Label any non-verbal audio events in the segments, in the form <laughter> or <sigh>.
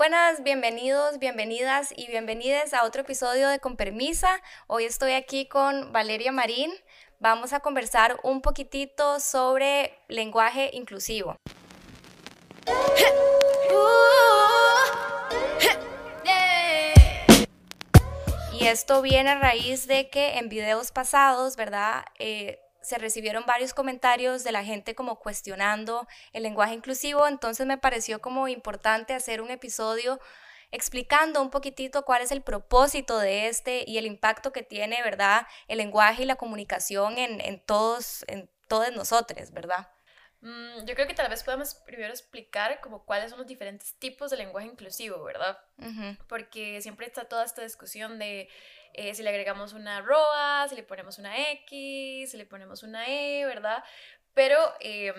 Buenas, bienvenidos, bienvenidas y bienvenidas a otro episodio de Con Permisa. Hoy estoy aquí con Valeria Marín. Vamos a conversar un poquitito sobre lenguaje inclusivo. Y esto viene a raíz de que en videos pasados, ¿verdad? Eh, se recibieron varios comentarios de la gente como cuestionando el lenguaje inclusivo, entonces me pareció como importante hacer un episodio explicando un poquitito cuál es el propósito de este y el impacto que tiene, ¿verdad? El lenguaje y la comunicación en, todos, en todos nosotros, ¿verdad? Mm, yo creo que tal vez podemos primero explicar como cuáles son los diferentes tipos de lenguaje inclusivo, ¿verdad? Porque siempre está toda esta discusión de eh, si le agregamos una ROA, si le ponemos una X, si le ponemos una E, ¿verdad? Pero eh,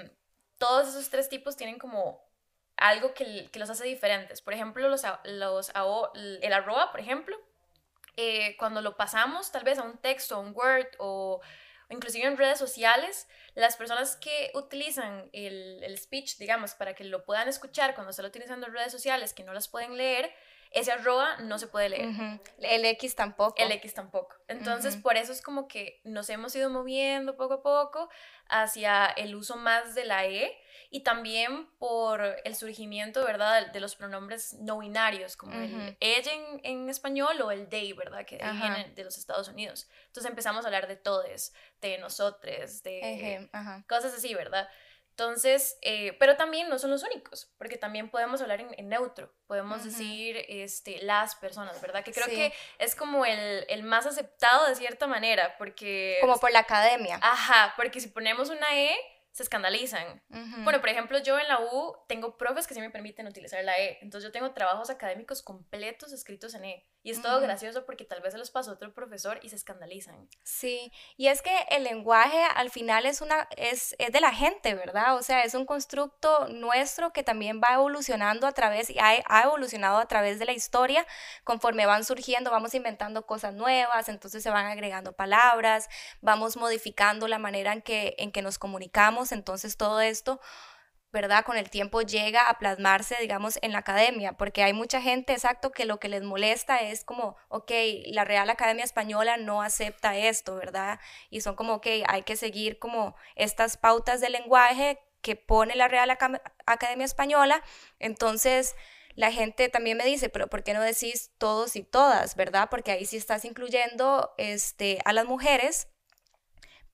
todos esos tres tipos tienen como algo que, que, los hace diferentes. Por ejemplo, los, los, el arroba, por ejemplo, eh, cuando lo pasamos tal vez a un texto, a un Word o, inclusive en redes sociales, las personas que utilizan el, el, speech, digamos, para que lo puedan escuchar cuando están utilizando en redes sociales, que no las pueden leer, ese arroba no se puede leer. El X tampoco. El X tampoco. Entonces, por eso es como que nos hemos ido moviendo poco a poco hacia el uso más de la E y también por el surgimiento, ¿verdad?, de los pronombres no binarios, como el ella en, español o el they, ¿verdad?, que viene de los Estados Unidos. Entonces empezamos a hablar de todes, de nosotros, de cosas así, ¿verdad? Entonces, eh, pero también no son los únicos, porque también podemos hablar en, neutro, podemos decir este, las personas, ¿verdad? Que creo que es como el, el, más aceptado de cierta manera, porque... Como por la academia. Ajá, porque si ponemos una E, se escandalizan. Bueno, por ejemplo, yo en la U tengo profes que sí me permiten utilizar la E, entonces yo tengo trabajos académicos completos escritos en E. Y es todo gracioso porque tal vez se los pasó otro profesor y se escandalizan. Sí, y es que el lenguaje al final es, una, es, es de la gente, ¿verdad? O sea, es un constructo nuestro que también va evolucionando a través, y ha, ha evolucionado a través de la historia, conforme van surgiendo, vamos inventando cosas nuevas, entonces se van agregando palabras, vamos modificando la manera en que, en que nos comunicamos, entonces todo esto ¿verdad? Con el tiempo llega a plasmarse, digamos, en la academia, porque hay mucha gente, exacto, que lo que les molesta es como, ok, la Real Academia Española no acepta esto, ¿verdad? Y son como, ok, hay que seguir como estas pautas de lenguaje que pone la Real Academia Española, entonces la gente también me dice, pero ¿por qué no decís todos y todas, verdad? Porque ahí sí estás incluyendo este, a las mujeres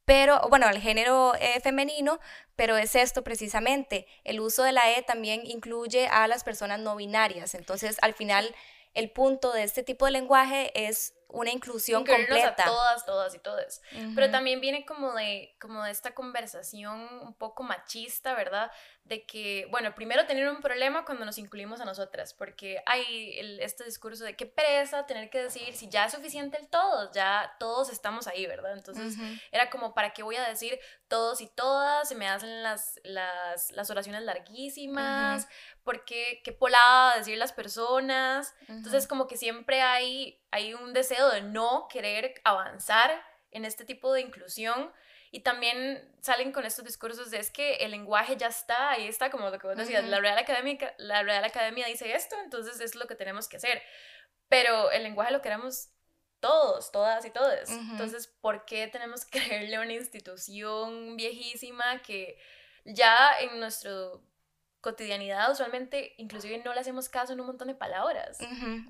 pero bueno, al género eh, femenino, pero es esto precisamente, el uso de la E también incluye a las personas no binarias, entonces al final el punto de este tipo de lenguaje es una inclusión completa. a todas, todas y todas. Pero también viene como de, como de esta conversación un poco machista, ¿verdad? De que, bueno, primero tener un problema cuando nos incluimos a nosotras, porque hay este discurso de qué pereza tener que decir si ya es suficiente el todos, ya todos estamos ahí, ¿verdad? Entonces era como, ¿para qué voy a decir todos y todas? Se me hacen las, las, las oraciones larguísimas, porque qué polada decir las personas. Entonces como que siempre hay, hay un deseo de no querer avanzar en este tipo de inclusión. Y también salen con estos discursos de es que el lenguaje ya está, ahí está, como lo que vos decías, la, Real Académica, la Real Academia dice esto, entonces es lo que tenemos que hacer. Pero el lenguaje lo queremos todos, todas y todos. Entonces, ¿por qué tenemos que <laughs> creerle a una institución viejísima que ya en nuestro cotidianidad usualmente inclusive no le hacemos caso en un montón de palabras.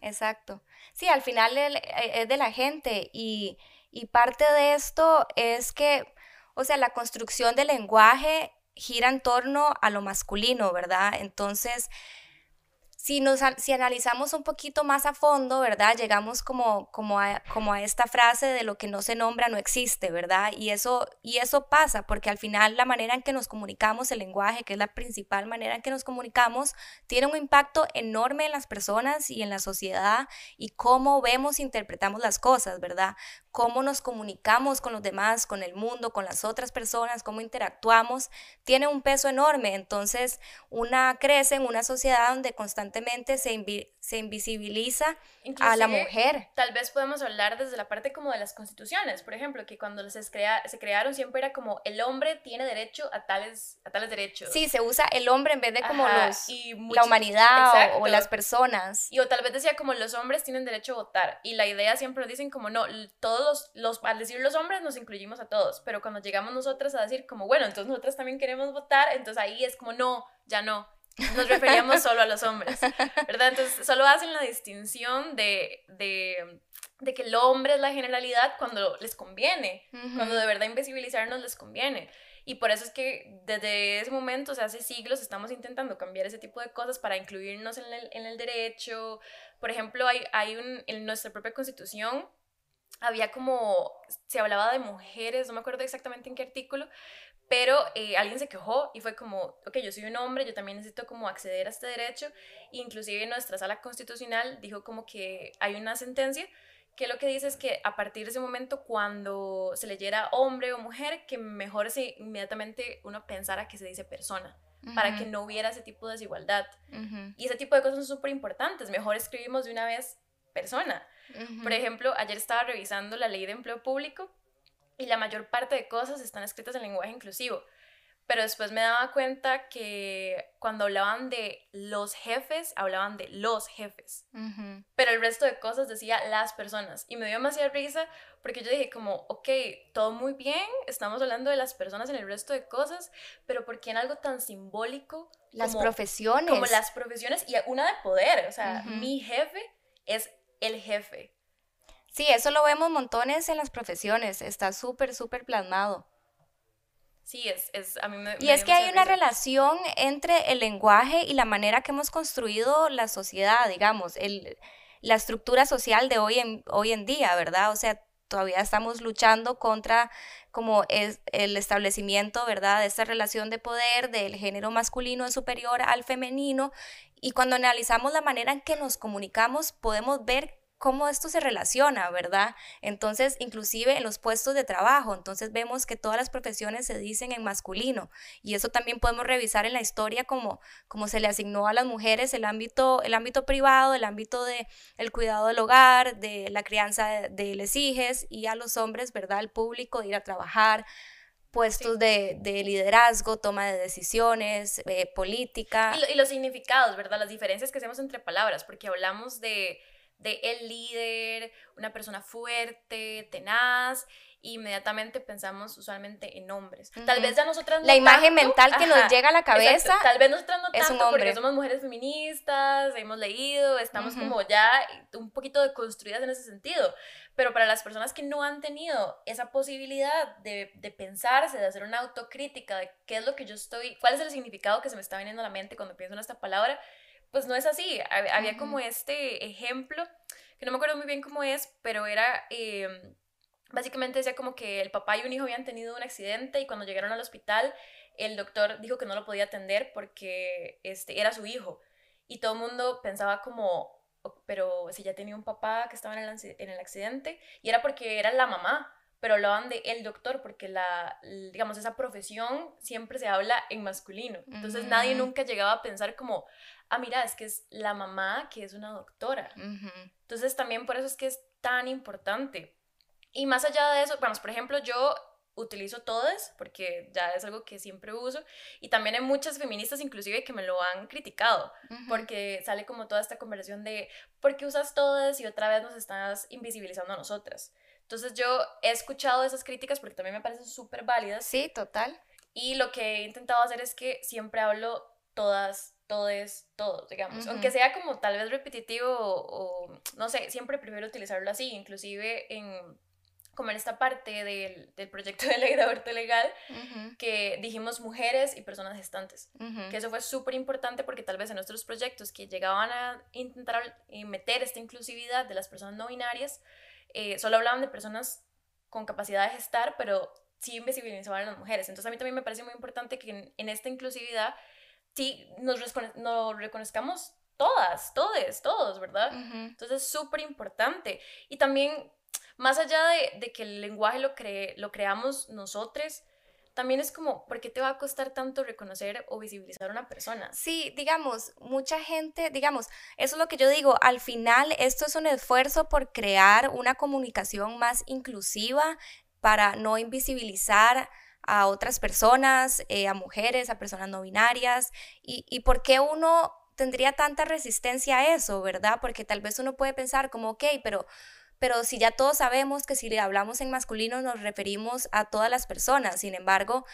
exacto. Sí, al final e, es de la gente y, y parte de esto es que, o sea, la construcción del lenguaje gira en torno a lo masculino, ¿verdad? Entonces, si, nos, si analizamos un poquito más a fondo, ¿verdad? Llegamos como, como, a, como a esta frase de lo que no se nombra no existe, ¿verdad? Y eso, y eso pasa porque al final la manera en que nos comunicamos, el lenguaje, que es la principal manera en que nos comunicamos, tiene un impacto enorme en las personas y en la sociedad y cómo vemos e interpretamos las cosas, ¿verdad? Cómo nos comunicamos con los demás, con el mundo, con las otras personas, cómo interactuamos, tiene un peso enorme. Entonces, una crece en una sociedad donde constantemente se, se invisibiliza a la mujer. Tal vez podemos hablar desde la parte como de las constituciones, por ejemplo, que cuando se, crea, se crearon siempre era como el hombre tiene derecho a tales, a tales derechos. Sí, se usa el hombre en vez de como los, y la humanidad o, las personas. Y o tal vez decía como los hombres tienen derecho a votar. Y la idea siempre dicen como no, todos los, al decir los hombres nos incluimos a todos, pero cuando llegamos nosotras a decir como bueno, entonces nosotras también queremos votar, entonces ahí es como no, ya no nos referíamos solo a los hombres, ¿verdad? Entonces, solo hacen la distinción de, de, de que el hombre es la generalidad cuando les conviene, cuando de verdad invisibilizarnos les conviene. Y por eso es que desde ese momento, o sea, hace siglos, estamos intentando cambiar ese tipo de cosas para incluirnos en el, en el derecho. Por ejemplo, hay, hay un, en nuestra propia constitución, había como, se hablaba de mujeres, no me acuerdo exactamente en qué artículo, pero eh, alguien se quejó y fue como, ok, yo soy un hombre, yo también necesito como acceder a este derecho. inclusive nuestra sala constitucional dijo como que hay una sentencia que lo que dice es que a partir de ese momento cuando se leyera hombre o mujer, que mejor se inmediatamente uno pensara que se dice persona, para que no hubiera ese tipo de desigualdad. Y ese tipo de cosas son súper importantes. Mejor escribimos de una vez persona. Por ejemplo, ayer estaba revisando la ley de empleo público y la mayor parte de cosas están escritas en lenguaje inclusivo. Pero después me daba cuenta que cuando hablaban de los jefes, hablaban de los jefes. Pero el resto de cosas decía las personas. Y me dio demasiada risa porque yo dije como, ok, todo muy bien, estamos hablando de las personas en el resto de cosas, pero ¿por qué en algo tan simbólico? Las profesiones. Como las profesiones y una de poder. O sea, mi jefe es el jefe. Sí, eso lo vemos montones en las profesiones, está súper, súper plasmado. Sí, es, es a mí me... Y es que hay una relación entre el lenguaje y la manera que hemos construido la sociedad, digamos, el, la estructura social de hoy en, hoy en día, ¿verdad? O sea, todavía estamos luchando contra como es el establecimiento, ¿verdad?, de esta relación de poder del género masculino superior al femenino. Y cuando analizamos la manera en que nos comunicamos, podemos ver cómo esto se relaciona, ¿verdad? Entonces, inclusive en los puestos de trabajo, entonces vemos que todas las profesiones se dicen en masculino y eso también podemos revisar en la historia como, como se le asignó a las mujeres el ámbito, el ámbito privado, el ámbito de el cuidado del hogar, de la crianza de, de les y a los hombres, ¿verdad? El público de ir a trabajar, puestos de, de, liderazgo, toma de decisiones, eh, política. Y, y, los significados, ¿verdad? Las diferencias que hacemos entre palabras, porque hablamos de de el líder, una persona fuerte, tenaz, inmediatamente pensamos usualmente en hombres. Tal vez ya nosotras no La imagen mental que nos llega a la cabeza. Tal vez nosotras no es tanto porque somos mujeres feministas, hemos leído, estamos como ya un poquito deconstruidas en ese sentido. Pero para las personas que no han tenido esa posibilidad de, de pensarse, de hacer una autocrítica de qué es lo que yo estoy, cuál es el significado que se me está viniendo a la mente cuando pienso en esta palabra, pues no es así. Había como este ejemplo, que no me acuerdo muy bien cómo es, pero era, em, básicamente decía como que el papá y un hijo habían tenido un accidente y cuando llegaron al hospital, el doctor dijo que no lo podía atender porque este, era su hijo. Y todo el mundo pensaba como, pero si ya tenía un papá que estaba en el, en el accidente, y era porque era la mamá pero hablaban de el doctor porque la, digamos, esa profesión siempre se habla en masculino. Entonces nadie nunca llegaba a pensar como, ah, mira, es que es la mamá que es una doctora. Entonces también por eso es que es tan importante. Y más allá de eso, vamos, por ejemplo, yo utilizo todas porque ya es algo que siempre uso y también hay muchas feministas inclusive que me lo han criticado porque sale como toda esta conversación de ¿por qué usas todas y otra vez nos estás invisibilizando a nosotras? Entonces yo he escuchado esas críticas porque también me parecen súper válidas. Sí, total. Y lo que he intentado hacer es que siempre hablo todas, todes, todos, digamos. Aunque sea como tal vez repetitivo o, no sé, siempre prefiero utilizarlo así, inclusive en como en esta parte del, del proyecto de ley de aborto legal, que dijimos mujeres y personas gestantes, que eso fue súper importante porque tal vez en nuestros proyectos que llegaban a intentar meter esta inclusividad de las personas no binarias, eh, solo hablaban de personas con capacidad de gestar, pero sí invisibilizaban a las mujeres. Entonces a mí también me parece muy importante que en, esta inclusividad sí nos, nos reconozcamos todas, todos, todos, ¿verdad? Entonces es súper importante. Y también, más allá de, de, que el lenguaje lo, cree, lo creamos nosotros, también es como, ¿por qué te va a costar tanto reconocer o visibilizar a una persona? Sí, digamos, mucha gente, digamos, eso es lo que yo digo, al final esto es un esfuerzo por crear una comunicación más inclusiva para no invisibilizar a otras personas, eh, a mujeres, a personas no binarias, y, y por qué uno tendría tanta resistencia a eso, ¿verdad? Porque tal vez uno puede pensar como, ok, pero pero si ya todos sabemos que si hablamos en masculino nos referimos a todas las personas, sin embargo,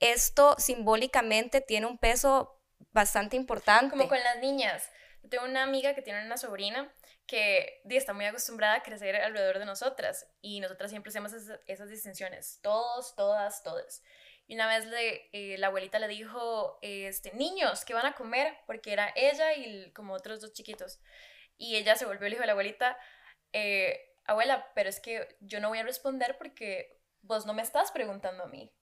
esto simbólicamente tiene un peso bastante importante. Como con las niñas. Tengo una amiga que tiene una sobrina que está muy acostumbrada a crecer alrededor de nosotras y nosotras siempre hacemos esas, distinciones, todos, todas, todos. Y una vez le, eh, la abuelita le dijo, este, niños, ¿qué van a comer? Porque era ella y como otros dos chiquitos. Y ella se volvió le dijo a la abuelita, eh, abuela, pero es que yo no voy a responder porque vos no me estás preguntando a mí,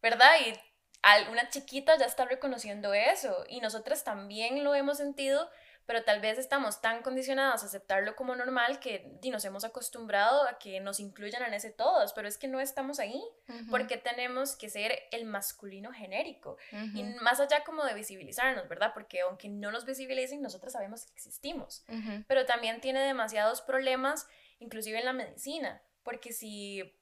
¿verdad? Y alguna chiquita ya está reconociendo eso y nosotras también lo hemos sentido pero tal vez estamos tan condicionados a aceptarlo como normal que nos hemos acostumbrado a que nos incluyan en ese todos, pero es que no estamos ahí, porque tenemos que ser el masculino genérico, y más allá como de visibilizarnos, ¿verdad? Porque aunque no nos visibilicen, nosotros sabemos que existimos, pero también tiene demasiados problemas, inclusive en la medicina, porque si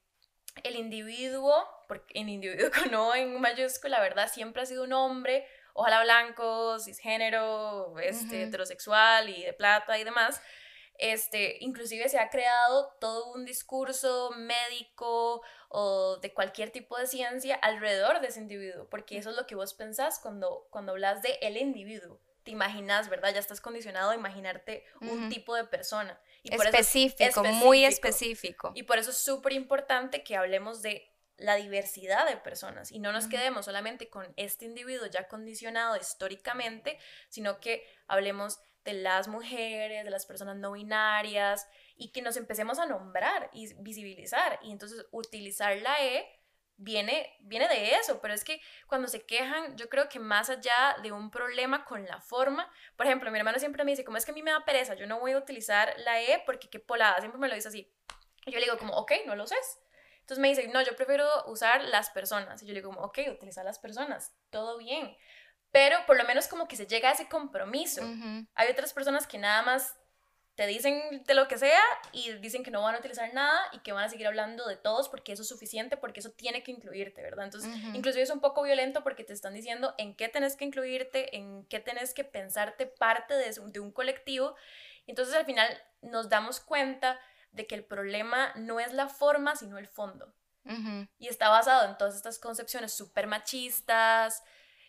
el individuo, porque el individuo <laughs> con O en mayúscula, ¿verdad? Siempre ha sido un hombre, ojalá blanco, cisgénero, este, heterosexual y de plata y demás, este, inclusive se ha creado todo un discurso médico o de cualquier tipo de ciencia alrededor de ese individuo, porque eso es lo que vos pensás cuando, cuando hablas de el individuo. Te imaginas, ¿verdad? Ya estás condicionado a imaginarte un tipo de persona. Y específico, muy específico. Y por eso es súper importante que hablemos de la diversidad de personas y no nos quedemos solamente con este individuo ya condicionado históricamente, sino que hablemos de las mujeres, de las personas no binarias y que nos empecemos a nombrar y visibilizar y entonces utilizar la E viene, viene de eso, pero es que cuando se quejan, yo creo que más allá de un problema con la forma, por ejemplo, mi hermano siempre me dice, como es que a mí me da pereza, yo no voy a utilizar la E porque qué polada, siempre me lo dice así. Y yo le digo como, ok, no lo uses. Entonces me dice, no, yo prefiero usar las personas. Y yo le digo, ok, utiliza las personas, todo bien. Pero por lo menos como que se llega a ese compromiso. Hay otras personas que nada más te dicen de lo que sea y dicen que no van a utilizar nada y que van a seguir hablando de todos porque eso es suficiente, porque eso tiene que incluirte, ¿verdad? Entonces, inclusive es un poco violento porque te están diciendo en qué tenés que incluirte, en qué tenés que pensarte parte de, de un colectivo. Entonces, al final nos damos cuenta de que el problema no es la forma, sino el fondo. Y está basado en todas estas concepciones súper machistas,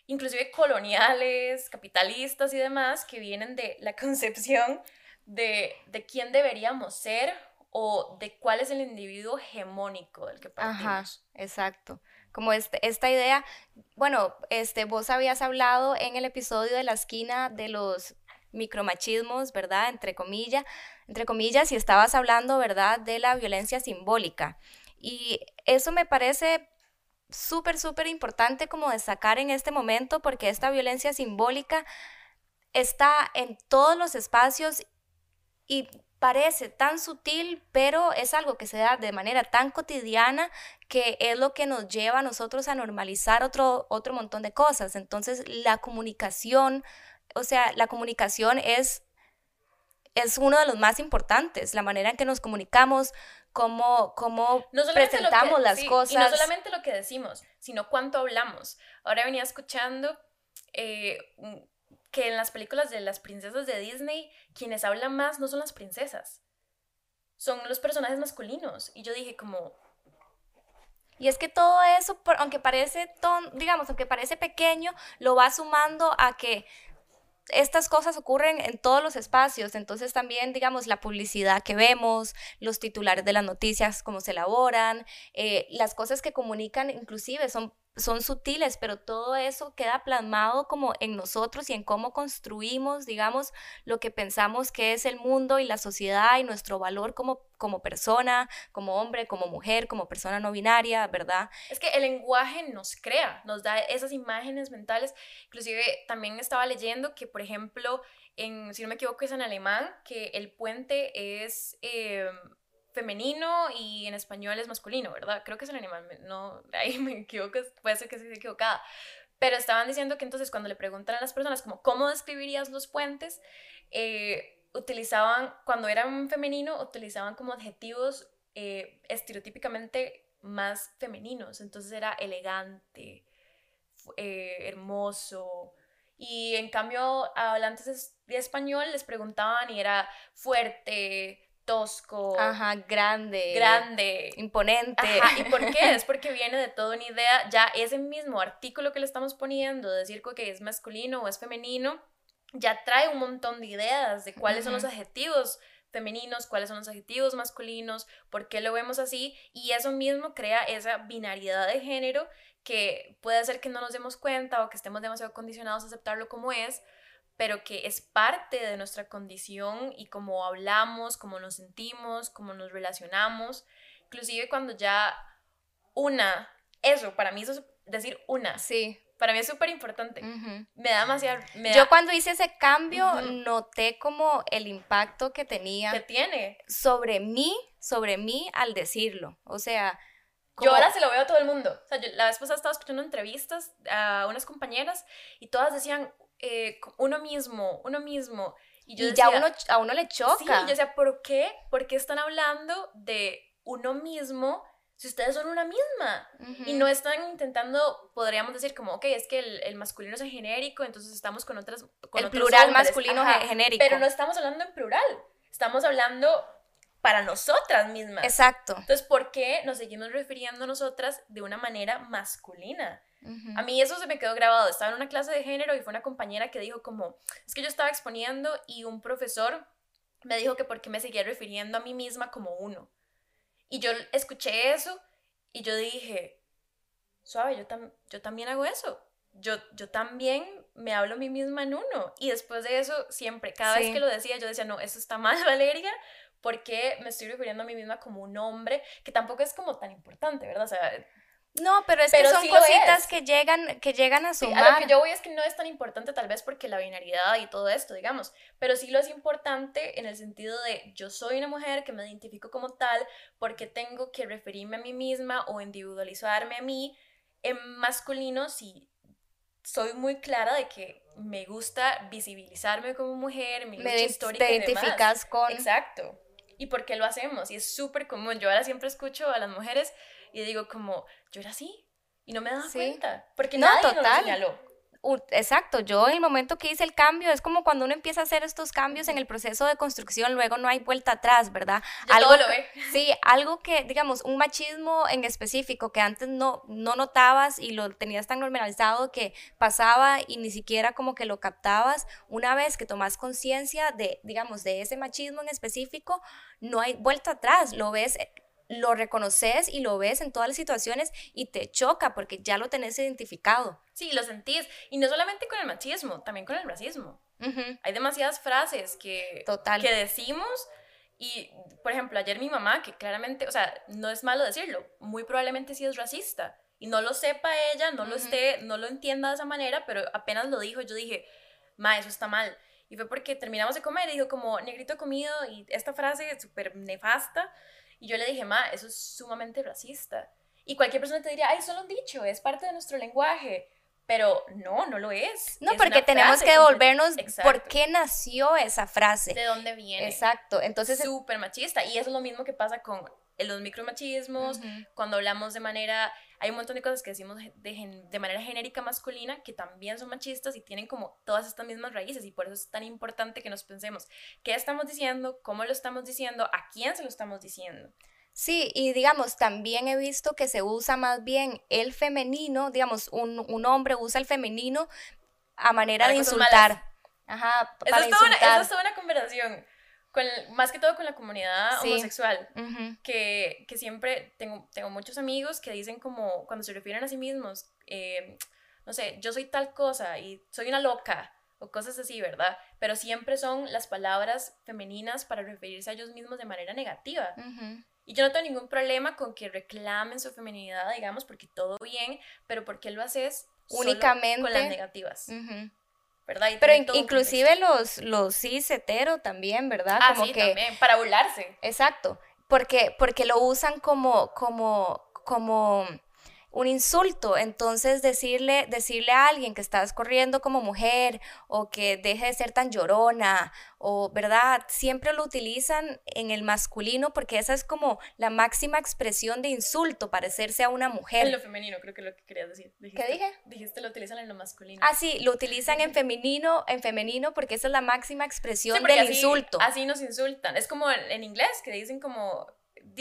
inclusive coloniales, capitalistas y demás, que vienen de la <laughs> concepción de, de quién deberíamos ser o de cuál es el individuo hegemónico del que partimos. Ajá, exacto. Como este, esta idea, bueno, este, vos habías hablado en el episodio de la esquina de los micromachismos, ¿verdad? Entre comillas, entre comillas, y estabas hablando, ¿verdad?, de la violencia simbólica. Y eso me parece súper, súper importante como destacar en este momento porque esta violencia simbólica está en todos los espacios y parece tan sutil, pero es algo que se da de manera tan cotidiana que es lo que nos lleva a nosotros a normalizar otro, otro montón de cosas. Entonces, la comunicación o sea, la comunicación es, es uno de los más importantes, la manera en que nos comunicamos, cómo, cómo presentamos las cosas. Y no solamente lo que decimos, sino cuánto hablamos. Ahora venía escuchando eh, que en las películas de las princesas de Disney, quienes hablan más no son las princesas, son los personajes masculinos. Y yo dije como... Y es que todo eso, aunque parece, digamos, aunque parece pequeño, lo va sumando a que estas cosas ocurren en todos los espacios, entonces también, digamos, la publicidad que vemos, los titulares de las noticias, cómo se elaboran, eh, las cosas que comunican inclusive son son sutiles, pero todo eso queda plasmado como en nosotros y en cómo construimos, digamos, lo que pensamos que es el mundo y la sociedad y nuestro valor como, como persona, como hombre, como mujer, como persona no binaria, ¿verdad? Es que el lenguaje nos crea, nos da esas imágenes mentales. Inclusive también estaba leyendo que, por ejemplo, en, si no me equivoco, es en alemán, que el puente es... Eh, femenino y en español es masculino, ¿verdad? Creo que es el animal, no, <laughs> ahí me equivoco, puede ser que esté equivocada. Pero estaban diciendo que entonces cuando le preguntan a las personas como, ¿cómo describirías los puentes? Eh, utilizaban, cuando eran femenino, utilizaban como adjetivos eh, estereotípicamente más femeninos. Entonces era elegante, eh, hermoso. Y en cambio, hablantes de español les preguntaban y era fuerte, tosco. Ajá, grande. Grande. Imponente. ¿Y por qué? <laughs> Es porque viene de toda una idea, ya ese mismo artículo que le estamos poniendo, decir que es masculino o es femenino, ya trae un montón de ideas de cuáles son los adjetivos femeninos, cuáles son los adjetivos masculinos, por qué lo vemos así, y eso mismo crea esa binariedad de género que puede hacer que no nos demos cuenta o que estemos demasiado condicionados a aceptarlo como es, pero que es parte de nuestra condición y cómo hablamos, cómo nos sentimos, cómo nos relacionamos, inclusive cuando ya una, eso, para mí eso es decir una. Sí. Para mí es súper importante. Me da demasiado... Yo cuando hice ese cambio noté como el impacto que tenía. Que tiene. Sobre mí, sobre mí al decirlo. O sea... Yo ahora se lo veo a todo el mundo. O sea, yo, la vez pasada estaba escuchando entrevistas a unas compañeras y todas decían, eh, uno mismo, uno mismo. Y, yo ya uno, a uno le choca. Sí, yo decía, ¿por qué? ¿Por qué están hablando de uno mismo si ustedes son una misma? Y no están intentando, podríamos decir como, ok, es que el, masculino es genérico, entonces estamos con otras... Con el plural masculino genérico. Pero no estamos hablando en plural, estamos hablando para nosotras mismas. Exacto. Entonces, ¿por qué nos seguimos refiriendo a nosotras de una manera masculina? A mí eso se me quedó grabado. Estaba en una clase de género y fue una compañera que dijo como, es que yo estaba exponiendo y un profesor me dijo que por qué me seguía refiriendo a mí misma como uno. Y yo escuché eso y yo dije, suave, yo, yo también hago eso. Yo, yo también me hablo a mí misma en uno. Y después de eso, siempre, cada vez que lo decía, yo decía, no, eso está <laughs> mal, Valeria, porque me estoy refiriendo a mí misma como un hombre, que tampoco es como tan importante, ¿verdad? O sea, no, pero es que son cositas que llegan, que llegan a sumar. a lo que yo voy es que no es tan importante tal vez porque la binariedad y todo esto, digamos, pero sí lo es importante en el sentido de yo soy una mujer que me identifico como tal porque tengo que referirme a mí misma o individualizarme a mí en masculino si soy muy clara de que me gusta visibilizarme como mujer, mi me histórica te identificas con Exacto. ¿Y por qué lo hacemos? Y es súper común. Yo ahora siempre escucho a las mujeres y digo como, yo era así y no me daba cuenta, porque no, nadie total. Nos señaló. Exacto, yo en el momento que hice el cambio es como cuando uno empieza a hacer estos cambios en el proceso de construcción, luego no hay vuelta atrás, ¿verdad? algo lo ve. <laughs> Sí, algo que, digamos, un machismo en específico que antes no, no notabas y lo tenías tan normalizado que pasaba y ni siquiera como que lo captabas, una vez que tomas conciencia de, digamos, de ese machismo en específico, no hay vuelta atrás, lo ves lo reconoces y lo ves en todas las situaciones y te choca porque ya lo tenés identificado. Sí, lo sentís. Y no solamente con el machismo, también con el racismo. Hay demasiadas frases que, Total. que decimos y, por ejemplo, ayer mi mamá, que claramente, o sea, no es malo decirlo, muy probablemente sí es racista. Y no lo sepa ella, no lo esté, no lo entienda de esa manera, pero apenas lo dijo, yo dije, ma, eso está mal. Y fue porque terminamos de comer y dijo como, negrito comido, y esta frase súper nefasta. Y yo le dije, ma, eso es sumamente racista. Y cualquier persona te diría, ay, solo un dicho, es parte de nuestro lenguaje. Pero no, no lo es. No, porque tenemos que devolvernos por qué nació esa frase. De dónde viene. Exacto. Entonces. Súper machista. Y eso es lo mismo que pasa con los micromachismos, cuando hablamos de manera, hay un montón de cosas que decimos de, de, manera genérica masculina que también son machistas y tienen como todas estas mismas raíces y por eso es tan importante que nos pensemos qué estamos diciendo, cómo lo estamos diciendo, a quién se lo estamos diciendo. Sí, y digamos, también he visto que se usa más bien el femenino, digamos, un, un hombre usa el femenino a manera de insultar. Ajá, para eso, es toda una, eso es toda una conversación más que todo con la comunidad homosexual, que, que, siempre tengo, tengo muchos amigos que dicen como, cuando se refieren a sí mismos, eh, no sé, yo soy tal cosa y soy una loca o cosas así, ¿verdad? Pero siempre son las palabras femeninas para referirse a ellos mismos de manera negativa. Y yo no tengo ningún problema con que reclamen su feminidad, digamos, porque todo bien, pero ¿por qué lo haces únicamente con las negativas? ¿Verdad? Pero inclusive los, los cis hetero también, ¿verdad? Ah, Como sí, que, también, para burlarse. Exacto. porque, porque lo usan como, como, como un insulto. Entonces decirle, decirle a alguien que estás corriendo como mujer o que deje de ser tan llorona o, ¿verdad? Siempre lo utilizan en el masculino porque esa es como la máxima expresión de insulto, parecerse a una mujer. En lo femenino, creo que es lo que querías decir. ¿Qué dije? Dijiste lo utilizan en lo masculino. Ah, sí, lo utilizan en femenino, en femenino porque esa es la máxima expresión del insulto. Así nos insultan. Es como en, inglés que dicen como,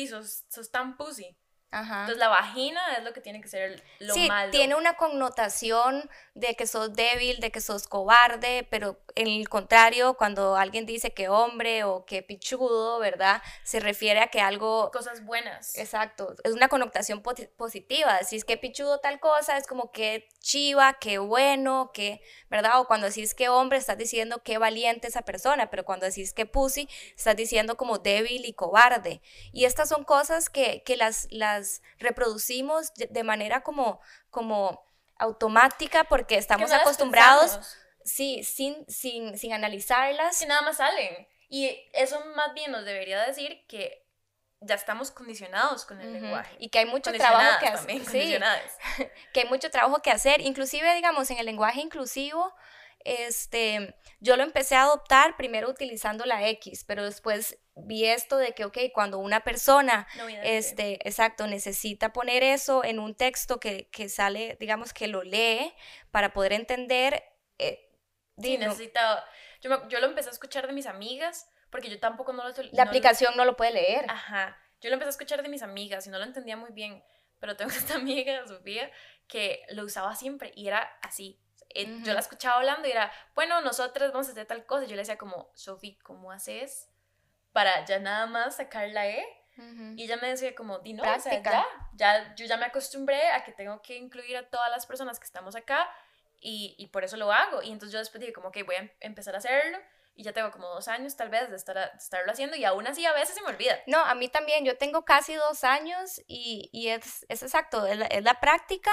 sos, sos tan pussy. Entonces la vagina es lo que tiene que ser lo sí, tiene una connotación de que sos débil, de que sos cobarde, pero en el contrario, cuando alguien dice que hombre o que pichudo, ¿verdad? Se refiere a que algo... Cosas buenas. Exacto, es una connotación positiva. Decís que pichudo tal cosa, es como que chiva, que bueno, que, ¿verdad? O cuando decís que hombre, estás diciendo que valiente esa persona, pero cuando decís que pussy, estás diciendo como débil y cobarde. Y estas son cosas que, que las, las reproducimos de manera como... como automática porque estamos acostumbrados, sí, sin, sin, sin analizarlas. Que nada más salen. Y eso más bien nos debería decir que ya estamos condicionados con el lenguaje. Y que hay mucho trabajo que hacer. Sí, <laughs> que hay mucho trabajo que hacer. Inclusive, digamos, en el lenguaje inclusivo, este, yo lo empecé a adoptar primero utilizando la X, pero después vi esto de que, ok, cuando una persona, este, exacto, necesita poner eso en un texto que, que, sale, digamos, que lo lee para poder entender. Eh, sí, necesita, yo, yo, lo empecé a escuchar de mis amigas, porque yo tampoco no lo... La aplicación no lo puede leer. Ajá, yo lo empecé a escuchar de mis amigas y no lo entendía muy bien, pero tengo <laughs> esta amiga, Sofía, que lo usaba siempre y era así, eh, yo la escuchaba hablando y era, bueno, nosotros vamos a hacer tal cosa. Yo le decía como, Sofi, ¿cómo haces para ya nada más sacar la E? Y ella me decía como, di no, o sea, ya, ya, yo ya me acostumbré a que tengo que incluir a todas las personas que estamos acá y, y por eso lo hago. Y entonces yo después dije como, ok, voy a em-, empezar a hacerlo y ya tengo como dos años tal vez de, estar, de estarlo haciendo y aún así a veces se me olvida. No, a mí también, yo tengo casi dos años y, y es, es, exacto, es la, es la, práctica,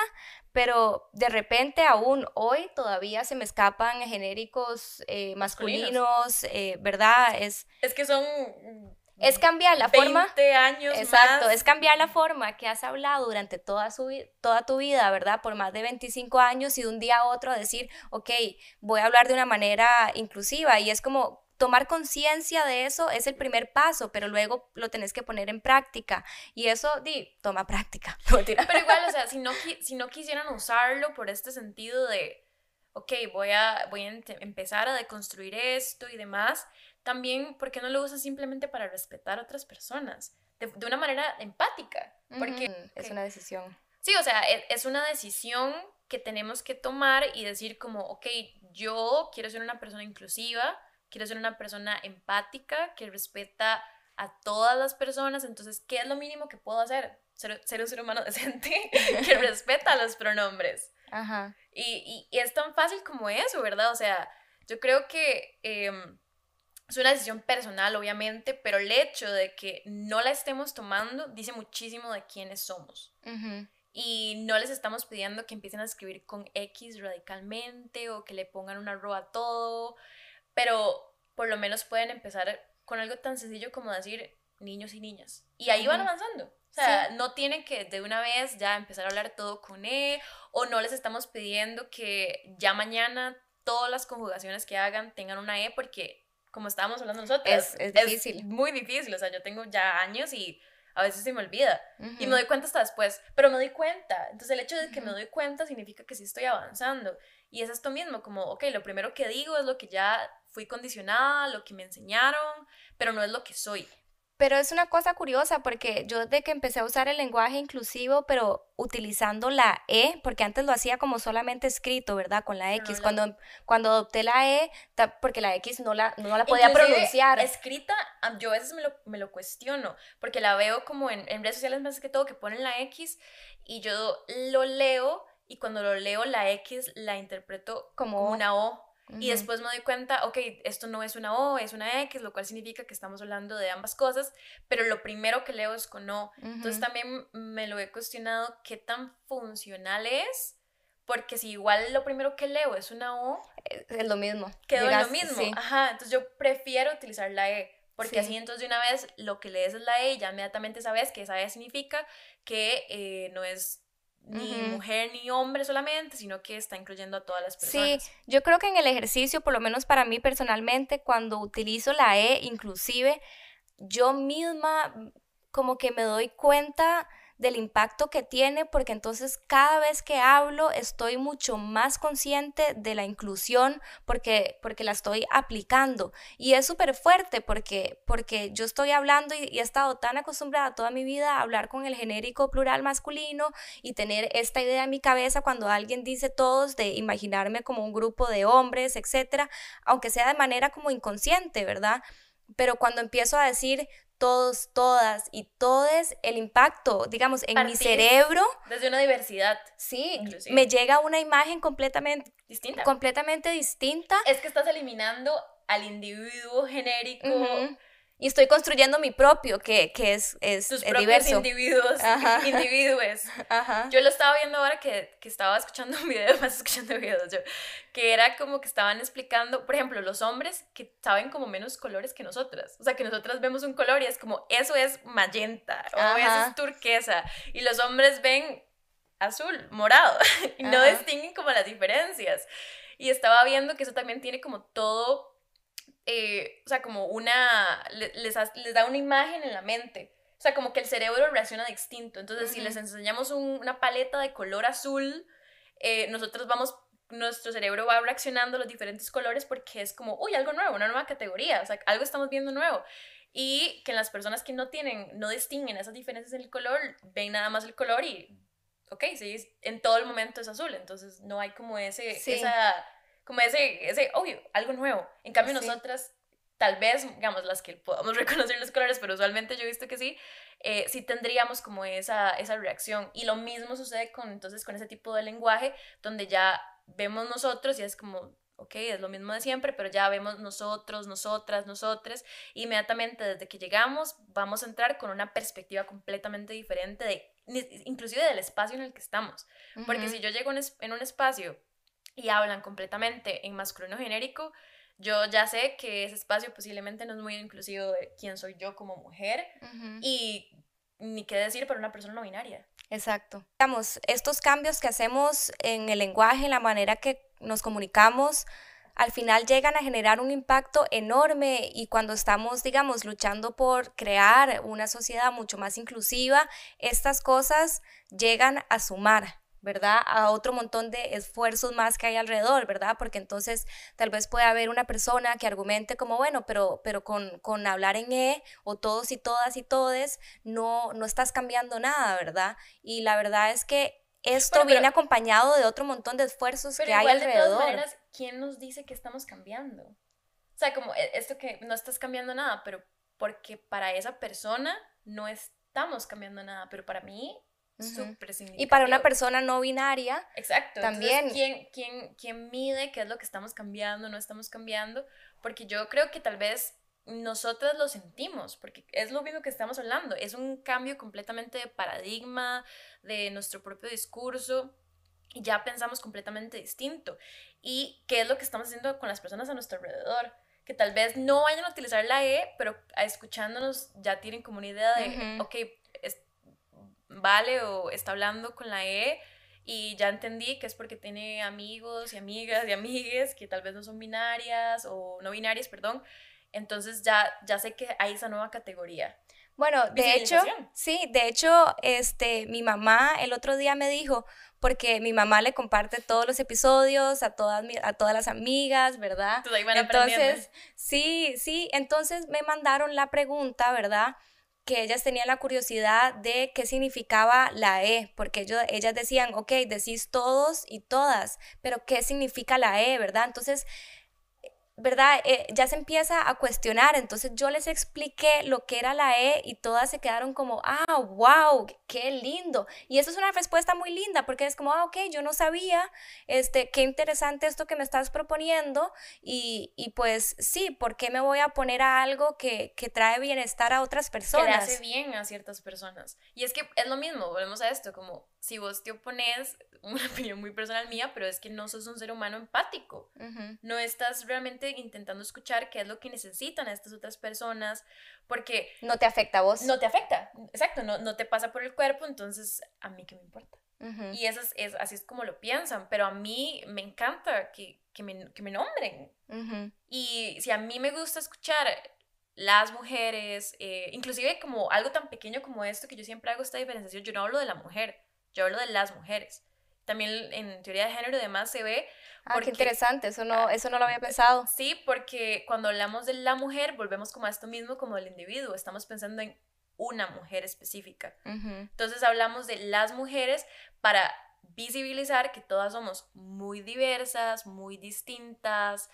pero de repente aún hoy todavía se me escapan genéricos eh, masculinos, eh, ¿verdad? Es, es que son es cambiar la 20 forma. años. Exacto, es cambiar la forma que has hablado durante toda, su, toda tu vida, ¿verdad? Por más de 25 años y de un día a otro decir, ok, voy a hablar de una manera inclusiva. Y es como tomar conciencia de eso es el primer paso, pero luego lo tenés que poner en práctica. Y eso, di, toma práctica. <laughs> pero igual, o sea, si no, si no quisieran usarlo por este sentido de, ok, voy a, voy a empezar a deconstruir esto y demás también, ¿por qué no lo usas simplemente para respetar a otras personas? De, una manera empática. Porque es una decisión. Sí, o sea, es, es una decisión que tenemos que tomar y decir como, ok, yo quiero ser una persona inclusiva, quiero ser una persona empática, que respeta a todas las personas, entonces, ¿qué es lo mínimo que puedo hacer? Ser, ser un ser humano <laughs> decente que <laughs> respeta los pronombres. Ajá. Y, y, es tan fácil como eso, ¿verdad? O sea, yo creo que em, es una decisión personal, obviamente, pero el hecho de que no la estemos tomando dice muchísimo de quiénes somos. Y no les estamos pidiendo que empiecen a escribir con X radicalmente o que le pongan una arroba a todo, pero por lo menos pueden empezar con algo tan sencillo como decir niños y niñas. Y ahí van avanzando. O sea, no tienen que de una vez ya empezar a hablar todo con E o no les estamos pidiendo que ya mañana todas las conjugaciones que hagan tengan una E porque como estábamos hablando nosotros. Es, es difícil. muy difícil, o sea, yo tengo ya años y a veces se me olvida. Y me doy cuenta hasta después, pero me doy cuenta. Entonces el hecho de que me doy cuenta significa que sí estoy avanzando. Y es esto mismo, como, ok, lo primero que digo es lo que ya fui condicionada, lo que me enseñaron, pero no es lo que soy. Pero es una cosa curiosa porque yo de que empecé a usar el lenguaje inclusivo, pero utilizando la E, porque antes lo hacía como solamente escrito, ¿verdad? Con la X. cuando, cuando adopté la E, porque la X no la, no la podía pronunciar. Escrita, yo a veces me lo, me lo cuestiono, porque la veo como en, en redes sociales más que todo que ponen la X y yo lo leo y cuando lo leo la X la interpreto como una O. Y después me doy cuenta, ok, esto no es una O, es una X, lo cual significa que estamos hablando de ambas cosas, pero lo primero que leo es con O. Entonces también me lo he cuestionado qué tan funcional es, porque si igual lo primero que leo es una O, es lo mismo. Quedó lo mismo. Ajá, entonces yo prefiero utilizar la E Porque así entonces de una vez lo que lees es la E, ya inmediatamente sabes que esa E significa que eh, no es ni mujer ni hombre solamente, sino que está incluyendo a todas las personas. Sí, yo creo que en el ejercicio, por lo menos para mí personalmente, cuando utilizo la E, inclusive, yo misma como que me doy cuenta del impacto que tiene, porque entonces cada vez que hablo estoy mucho más consciente de la inclusión porque, porque la estoy aplicando. Y es súper fuerte porque, porque yo estoy hablando y, he estado tan acostumbrada toda mi vida a hablar con el genérico plural masculino y tener esta idea en mi cabeza cuando alguien dice todos, de imaginarme como un grupo de hombres, etcétera, aunque sea de manera como inconsciente, ¿verdad? Pero cuando empiezo a decir todos, todas y todes, el impacto, digamos, en mi cerebro. Desde una diversidad. Sí, me llega una imagen completamente distinta. Completamente distinta. Es que estás eliminando al individuo genérico. Y estoy construyendo mi propio, que, que es, es, Tus propios individuos, <laughs> individuos. Yo lo estaba viendo ahora que, que, estaba escuchando <laughs> un video, más escuchando videos yo, que era como que estaban explicando, por ejemplo, los hombres que saben como menos colores que nosotras. O sea, que nosotras vemos un color y es como, eso es magenta, o eso es turquesa. Y los hombres ven azul, morado, <laughs> y no distinguen como las diferencias. Y estaba viendo que eso también tiene como todo eh, o sea, como una, les, les, da una imagen en la mente. O sea, como que el cerebro reacciona distinto. Entonces, si les enseñamos una paleta de color azul, eh, nosotros vamos, nuestro cerebro va reaccionando a los diferentes colores porque es como, uy, algo nuevo, una nueva categoría, o sea, algo estamos viendo nuevo. Y que las personas que no tienen, no distinguen esas diferencias en el color, ven nada más el color y, ok, sí, en todo el momento es azul. Entonces, no hay como ese, esa como ese, ese, obvio, algo nuevo. En cambio, nosotras, tal vez, digamos, las que podamos <laughs> reconocer los colores, pero usualmente yo he visto que sí, eh, sí tendríamos como esa, esa reacción. Y lo mismo sucede con, entonces, con ese tipo de lenguaje, donde ya vemos nosotros y es como, ok, es lo mismo de siempre, pero ya vemos nosotros, nosotras, nosotres, inmediatamente desde que llegamos vamos a entrar con una perspectiva completamente diferente de, inclusive del espacio en el que estamos. Porque si yo llego en un espacio y hablan completamente en masculino genérico, yo ya sé que ese espacio posiblemente no es muy inclusivo de quién soy yo como mujer y ni qué decir para una persona no binaria. Exacto. Digamos, estos cambios que hacemos en el lenguaje, en la manera que nos comunicamos, al final llegan a generar un impacto enorme y cuando estamos, digamos, luchando por crear una sociedad mucho más inclusiva, estas cosas llegan a sumar. ¿Verdad? A otro montón de esfuerzos más que hay alrededor, ¿verdad? Porque entonces tal vez puede haber una persona que argumente como, bueno, pero, pero con, con hablar en E o todos y todas y todes, no, no estás cambiando nada, ¿verdad? Y la verdad es que esto viene acompañado de otro montón de esfuerzos que hay alrededor. De todas maneras, ¿quién nos dice que estamos cambiando? O sea, como e, esto que no estás cambiando nada, pero porque para esa persona no estamos cambiando nada, pero para mí y para una persona no binaria, Exacto. También. ¿quién, quién, quién mide qué es lo que estamos cambiando, no estamos cambiando? Porque yo creo que tal vez nosotras lo sentimos, porque es lo mismo que estamos hablando, es un cambio completamente de paradigma, de nuestro propio discurso, y ya pensamos completamente distinto. ¿Y qué es lo que estamos haciendo con las personas a nuestro alrededor? Que tal vez no vayan a utilizar la E, pero escuchándonos ya tienen como una idea de, ok, vale o está hablando con la E y ya entendí que es porque tiene amigos y amigas y amigues que tal vez no son binarias o no binarias, perdón. Entonces ya, ya sé que hay esa nueva categoría. Bueno, de hecho, sí, de hecho, este, mi mamá el otro día me dijo, porque mi mamá le comparte todos los episodios a todas, a todas las amigas, ¿verdad? entonces, sí, sí, entonces me mandaron la pregunta, ¿verdad? Que ellas tenían la curiosidad de qué significaba la E, porque ellos, ellas decían, ok, decís todos y todas, pero ¿qué significa la E, verdad? Entonces, ¿verdad? Eh, ya se empieza a cuestionar. Entonces yo les expliqué lo que era la E y todas se quedaron como, ah, wow, qué lindo. Y eso es una respuesta muy linda porque es como, ah, ok, yo no sabía, este, qué interesante esto que me estás proponiendo y, y pues sí, ¿por qué me voy a poner a algo que, que trae bienestar a otras personas? Que le hace bien a ciertas personas. Y es que es lo mismo, volvemos a esto, como si vos te opones, <laughs> una opinión muy personal mía, pero es que no sos un ser humano empático. No estás realmente intentando escuchar qué es lo que necesitan estas otras personas, porque... No te afecta a vos. No te afecta, exacto, no, no te pasa por el cuerpo, entonces a mí qué me importa. Y eso es, así es como lo piensan, pero a mí me encanta que, que, me, que me, nombren. Y si a mí me gusta escuchar las mujeres, eh, inclusive como algo tan pequeño como esto, que yo siempre hago esta diferenciación, yo no hablo de la mujer, yo hablo de las mujeres. También en teoría de género y demás se ve... Ah, qué interesante, eso no, eso no lo había pensado. Sí, porque cuando hablamos de la mujer, volvemos como a esto mismo, como del individuo, estamos pensando en una mujer específica. Entonces hablamos de las mujeres para visibilizar que todas somos muy diversas, muy distintas,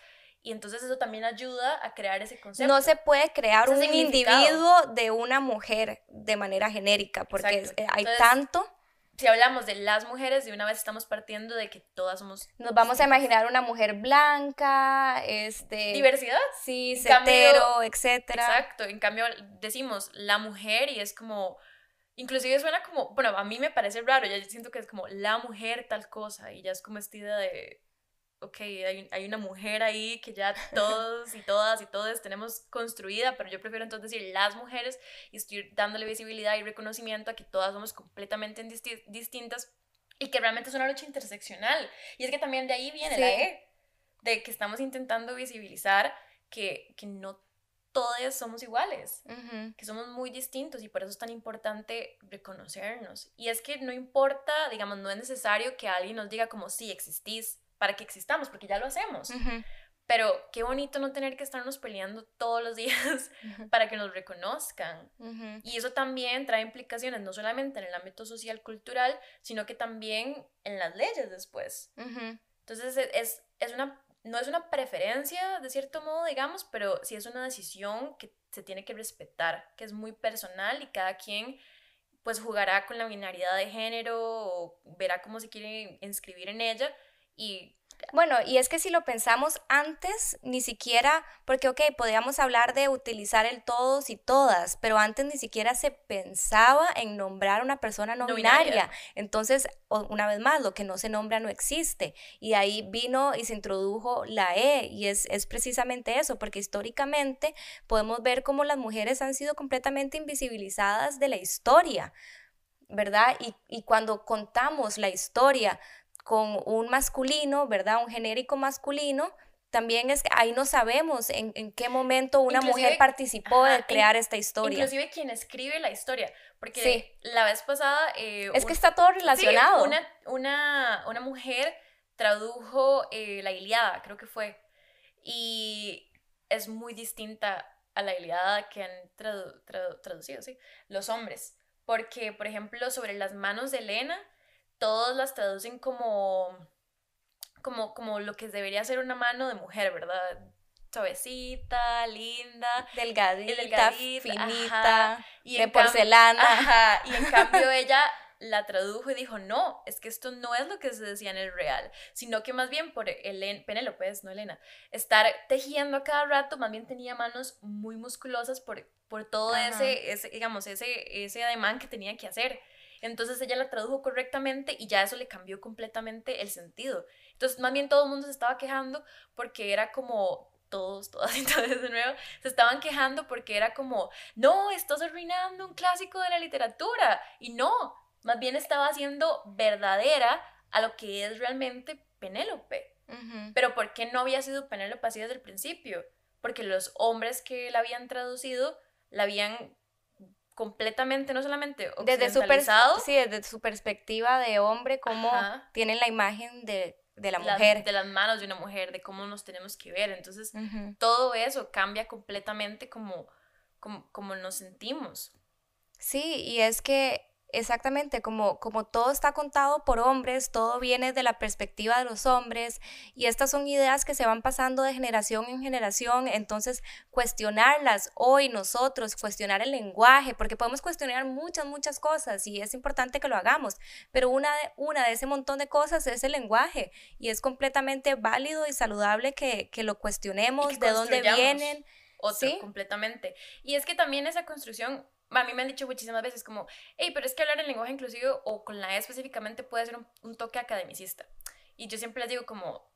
y entonces eso también ayuda a crear ese concepto. No se puede crear un individuo de una mujer de manera genérica, porque eh, hay tanto si hablamos de las mujeres, de una vez estamos partiendo de que todas somos... Nos vamos a imaginar una mujer blanca, este... Diversidad. Sí, cetero, etcétera. Exacto, en cambio decimos la mujer y es como... Inclusive suena como, bueno, a mí me parece raro, ya siento que es como la mujer tal cosa y ya es como esta idea de ok, hay, hay, una mujer ahí que ya todos y todas y todos tenemos construida, pero yo prefiero entonces decir las mujeres y estoy dándole visibilidad y reconocimiento a que todas somos completamente distintas y que realmente es una lucha interseccional. Y es que también de ahí viene la E, de que estamos intentando visibilizar que, que no todos somos iguales, que somos muy distintos y por eso es tan importante reconocernos. Y es que no importa, digamos, no es necesario que alguien nos diga como sí existís, para que existamos, porque ya lo hacemos. Pero qué bonito no tener que estarnos peleando todos los días <laughs> para que nos reconozcan. Y eso también trae implicaciones no solamente en el ámbito social cultural, sino que también en las leyes después. Entonces es, es una, no es una preferencia de cierto modo, digamos, pero sí es una decisión que se tiene que respetar, que es muy personal y cada quien pues jugará con la binaridad de género o verá cómo se quiere inscribir en ella, y bueno, y es que si lo pensamos antes, ni siquiera, porque ok, podíamos hablar de utilizar el todos y todas, pero antes ni siquiera se pensaba en nombrar a una persona no, binaria. Entonces, una vez más, lo que no se nombra no existe. Y ahí vino y se introdujo la E, y es, es precisamente eso, porque históricamente podemos ver cómo las mujeres han sido completamente invisibilizadas de la historia. ¿verdad? Y, y, cuando contamos la historia con un masculino, ¿verdad? Un genérico masculino, también es que ahí no sabemos en, en qué momento una mujer participó de crear esta historia. Inclusive quien escribe la historia, porque la vez pasada... Eh, es que está todo relacionado. una, una, una, mujer tradujo eh, la Iliada, creo que fue, y es muy distinta a la Iliada que han traducido, ¿sí? Los hombres, porque, por ejemplo, sobre las manos de Elena, todos las traducen como, como, como lo que debería ser una mano de mujer, ¿verdad? Suavecita, linda, delgadita, finita, y de porcelana. y en <laughs> cambio ella la tradujo y dijo, no, es que esto no es lo que se decía en el real, sino que más bien por Elena, Penélope, no Elena, estar tejiendo a cada rato, más bien tenía manos muy musculosas por, por todo ese, ese, digamos, ese, ese ademán que tenía que hacer. Entonces ella la tradujo correctamente y ya eso le cambió completamente el sentido. Entonces más bien todo el mundo se estaba quejando porque era como todos, todas, entonces de nuevo, se estaban quejando porque era como, no, estás arruinando un clásico de la literatura. Y no, más bien estaba haciendo verdadera a lo que es realmente Penélope. Pero ¿por qué no había sido Penélope así desde el principio? Porque los hombres que la habían traducido la habían completamente, no solamente desde su sí, desde su perspectiva de hombre, cómo tienen la imagen de, la mujer. de las manos de una mujer, de cómo nos tenemos que ver. Entonces, todo eso cambia completamente como, como, como nos sentimos. Sí, y es que Exactamente, como, como todo está contado por hombres, todo viene de la perspectiva de los hombres y estas son ideas que se van pasando de generación en generación, entonces cuestionarlas hoy nosotros, cuestionar el lenguaje, porque podemos cuestionar muchas, muchas cosas y es importante que lo hagamos, pero una de, una de ese montón de cosas es el lenguaje y es completamente válido y saludable que, lo cuestionemos, de dónde vienen. Otro, completamente. Y es que también esa construcción a mí me han dicho muchísimas veces como, hey, pero es que hablar en lenguaje inclusivo o con la E específicamente puede ser un, toque academicista. Y yo siempre les digo como,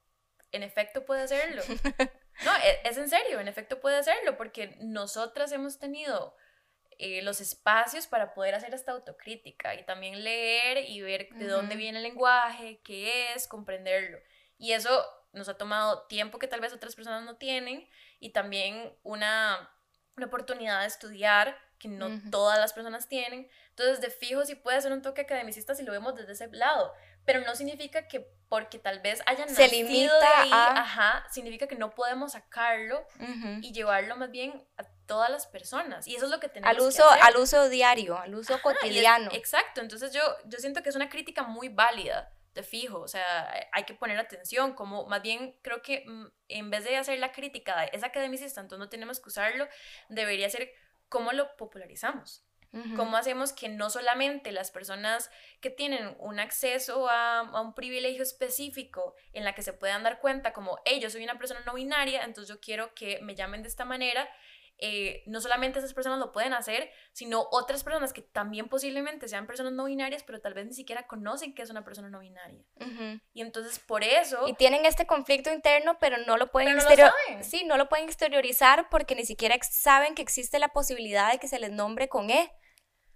en efecto puede hacerlo. <laughs> No, e, es, en serio, en efecto puede hacerlo, porque nosotras hemos tenido eh, los espacios para poder hacer esta autocrítica y también leer y ver de dónde viene el lenguaje, qué es, comprenderlo. Y eso nos ha tomado tiempo que tal vez otras personas no tienen y también una, una oportunidad de estudiar que no todas las personas tienen. Entonces, de fijo sí puede ser un toque academicista si lo vemos desde ese lado, pero no significa que porque tal vez hayan Se nacido limita de ahí, ajá, significa que no podemos sacarlo y llevarlo más bien a todas las personas. Y eso es lo que tenemos al uso, que hacer. Al uso diario, al uso cotidiano. exacto, entonces yo, yo siento que es una crítica muy válida de fijo, o sea, hay que poner atención, como más bien creo que mm, en vez de hacer la crítica de esa academicista, entonces no tenemos que usarlo, debería ser cómo lo popularizamos. ¿Cómo hacemos que no solamente las personas que tienen un acceso a, a, un privilegio específico en la que se puedan dar cuenta como, hey, yo soy una persona no binaria, entonces yo quiero que me llamen de esta manera, eh, no solamente esas personas lo pueden hacer, sino otras personas que también posiblemente sean personas no binarias, pero tal vez ni siquiera conocen que es una persona no binaria. Y entonces por eso... Y tienen este conflicto interno, pero no lo pueden Sí, no lo pueden exteriorizar porque ni siquiera saben que existe la posibilidad de que se les nombre con E.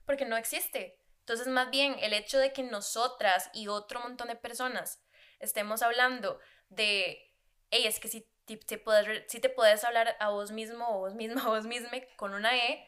Porque no existe. Entonces, más bien, el hecho de que nosotras y otro montón de personas estemos hablando de, hey, es que si si te, puedes, si te puedes hablar a vos mismo o vos misma o <laughs> vos misma con una E,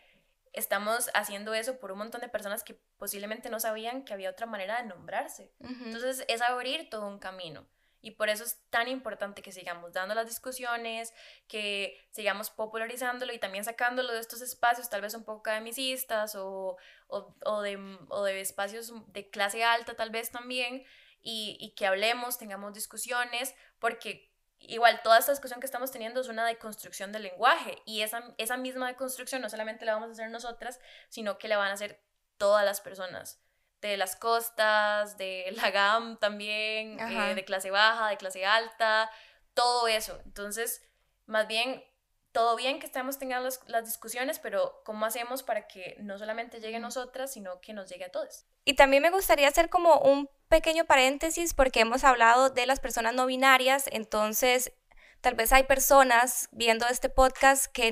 estamos haciendo eso por un montón de personas que posiblemente no sabían que había otra manera de nombrarse. Entonces es abrir todo un camino. Y por eso es tan importante que sigamos dando las discusiones, que sigamos popularizándolo y también sacándolo de estos espacios, tal vez un poco academicistas o, o, o, de, o de espacios de clase alta tal vez también, y, y que hablemos, tengamos discusiones, porque igual toda esta discusión que estamos teniendo es una deconstrucción del lenguaje y esa, esa misma deconstrucción no solamente la vamos a hacer nosotras, sino que la van a hacer todas las personas de las costas, de <laughs> la GAM también, eh, de clase baja, de clase alta, todo eso. Entonces, más bien, todo bien que estemos teniendo las, las, discusiones, pero ¿cómo hacemos para que no solamente llegue a nosotras, sino que nos llegue a todos? Y también me gustaría hacer como un pequeño paréntesis porque hemos hablado de las personas no binarias, entonces tal vez hay personas viendo este podcast que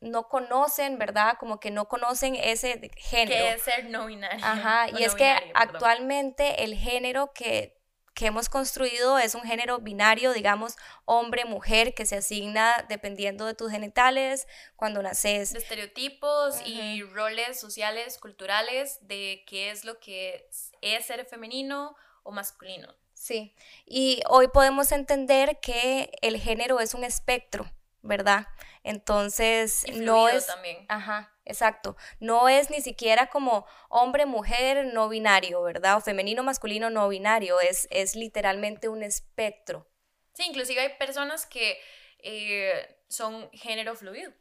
no, conocen, ¿verdad? Como que no conocen ese género. ¿Qué es ser no binario? Ajá, y es que actualmente el género que que hemos construido es un género binario, digamos, hombre-mujer, que se asigna dependiendo de tus genitales cuando naces. De estereotipos y roles sociales, culturales, de qué es lo que es ser femenino o masculino. Sí, y hoy podemos entender que el género es un espectro, ¿verdad? Entonces, no es... también. Ajá. Exacto. No es ni siquiera como hombre, mujer, no binario, ¿verdad? O femenino, masculino, no binario. Es, es literalmente un espectro. Sí, inclusive hay personas que eh, son género fluido.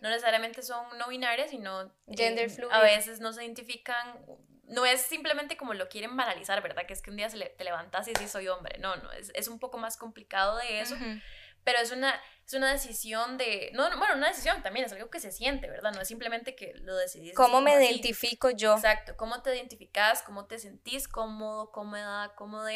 No necesariamente son no binarias, sino gender fluid. A veces no se identifican, no es simplemente como lo quieren banalizar, ¿verdad? Que es que un día se te levantas y dices soy hombre. No, no, es, es un poco más complicado de eso pero es una, es una decisión de, no, bueno, una decisión también, es algo que se siente, ¿verdad? No es simplemente que lo decidís. ¿Cómo me identifico yo? Exacto, cómo te identificas, cómo te sentís cómodo, cómoda, cómodo,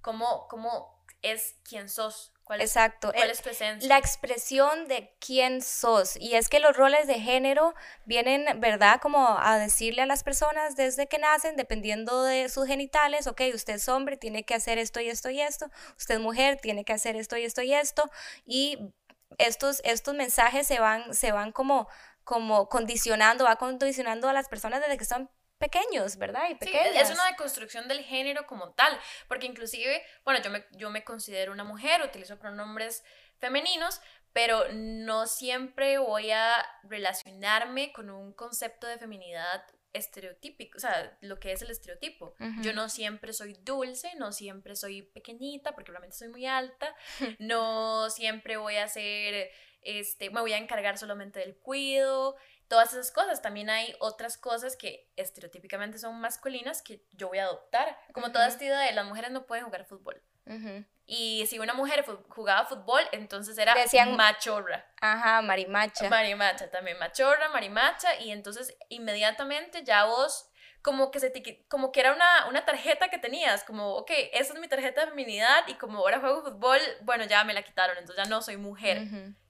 cómo, cómo es quién sos, ¿Cuál Exacto. ¿Cuál es tu esencia? La expresión de quién sos. Y es que los roles de género vienen, ¿verdad? Como a decirle a las personas desde que nacen, dependiendo de sus genitales, ok, usted es hombre, tiene que hacer esto y esto y esto. Usted es mujer, tiene que hacer esto y esto y esto. Y estos, estos mensajes se van, se van como, como condicionando, va condicionando a las personas desde que son pequeños, ¿verdad? Y Sí, es una deconstrucción del género como tal, porque inclusive, bueno, yo me, yo me considero una mujer, utilizo pronombres femeninos, pero no siempre voy a relacionarme con un concepto de feminidad estereotípico, o sea, lo que es el estereotipo. Yo no siempre soy dulce, no siempre soy pequeñita, porque realmente soy muy alta, <laughs> no siempre voy a ser, este, me voy a encargar solamente del cuido, todas esas cosas. También hay otras cosas que estereotípicamente son masculinas que yo voy a adoptar. Como toda esta idea de las mujeres no pueden jugar fútbol. Y si una mujer jugaba fútbol, entonces era Decían, machorra. Ajá, marimacha. Marimacha también, machorra, marimacha. Y entonces inmediatamente ya vos como que, se como que era una, una tarjeta que tenías, como, ok, esa es mi tarjeta de feminidad y como ahora juego fútbol, bueno, ya me la quitaron, entonces ya no soy mujer.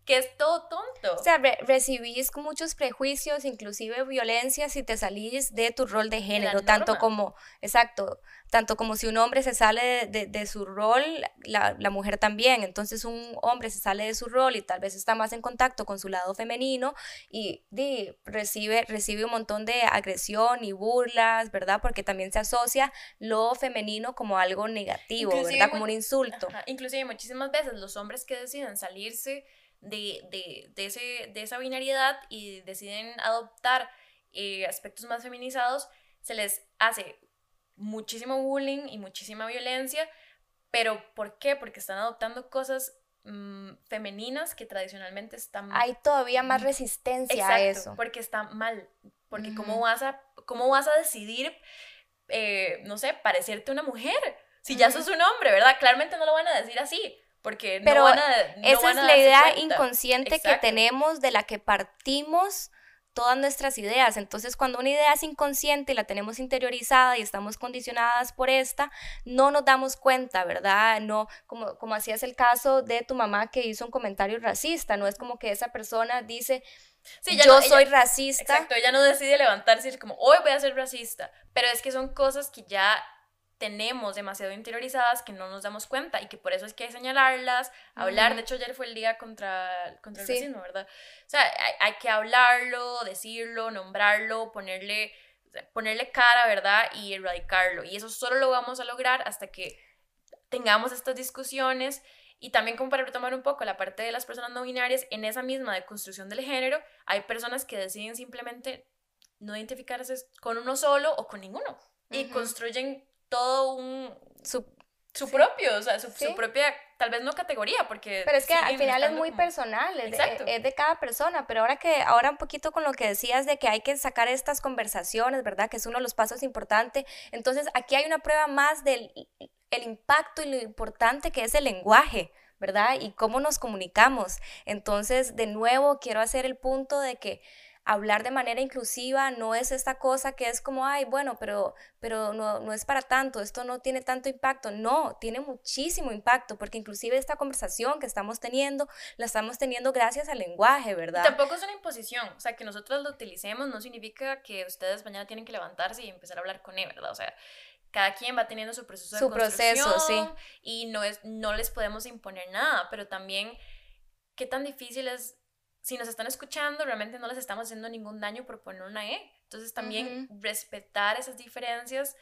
Que es todo tonto. O sea, recibís muchos prejuicios, inclusive violencia, si te salís de tu rol de género, tanto como, exacto, tanto como si un hombre se sale de, su rol, la, mujer también. Entonces un hombre se sale de su rol y tal vez está más en contacto con su lado femenino y recibe, recibe un montón de agresión y burlas, ¿verdad? Porque también se asocia lo femenino como algo negativo, ¿verdad? Como un insulto. Inclusive muchísimas veces los hombres que deciden salirse de, de, ese, de esa binariedad y deciden adoptar eh, aspectos más feminizados, se les hace muchísimo bullying y muchísima violencia, pero ¿por qué? Porque están adoptando cosas mm, femeninas que tradicionalmente están... Hay todavía más resistencia a eso. Porque está mal, porque ¿cómo, vas a, ¿cómo vas a decidir, eh, no sé, parecerte una mujer? Si ya sos un hombre, ¿verdad? Claramente no lo van a decir así. Porque no van a, esa es la idea inconsciente que tenemos de la que partimos todas nuestras ideas. Entonces, cuando una idea es inconsciente y la tenemos interiorizada y estamos condicionadas por esta, no nos damos cuenta, ¿verdad? No, como, como hacías el caso de tu mamá que hizo un comentario racista, no es como que esa persona dice, yo soy racista. Exacto, ella no decide levantarse y decir como, hoy voy a ser racista, pero es que son cosas que ya tenemos demasiado interiorizadas que no nos damos cuenta y que por eso es que hay que señalarlas, hablar. De hecho, ayer fue el día contra, contra el racismo, ¿verdad? O sea, hay, que hablarlo, decirlo, nombrarlo, ponerle, ponerle cara, ¿verdad? Y erradicarlo. Y eso solo lo vamos a lograr hasta que tengamos estas discusiones. Y también como para retomar un poco la parte de las personas no binarias, en esa misma deconstrucción del género, hay personas que deciden simplemente no identificarse con uno solo o con ninguno. Y construyen todo un... Su, su propio, o sea, su, su, propia, tal vez no categoría, porque... Pero es que al final es muy personal, es de, es de, cada persona, pero ahora que, ahora un poquito con lo que decías de que hay que sacar estas conversaciones, ¿verdad? Que es uno de los pasos importantes, entonces aquí hay una prueba más del el impacto y lo importante que es el lenguaje, ¿verdad? Y cómo nos comunicamos. Entonces, de nuevo, quiero hacer el punto de que hablar de manera inclusiva no es esta cosa que es como, ay, bueno, pero, pero no, no es para tanto, esto no tiene tanto impacto. No, tiene muchísimo impacto, porque inclusive esta conversación que estamos teniendo, la estamos teniendo gracias al lenguaje, ¿verdad? tampoco es una imposición, o sea, que nosotros lo utilicemos no significa que ustedes mañana tienen que levantarse y empezar a hablar con él, ¿verdad? O sea, cada quien va teniendo su proceso de su proceso, sí. Y no, es, no les podemos imponer nada, pero también qué tan difícil es si nos están escuchando, realmente no les estamos haciendo ningún daño por poner una E. Entonces también respetar esas diferencias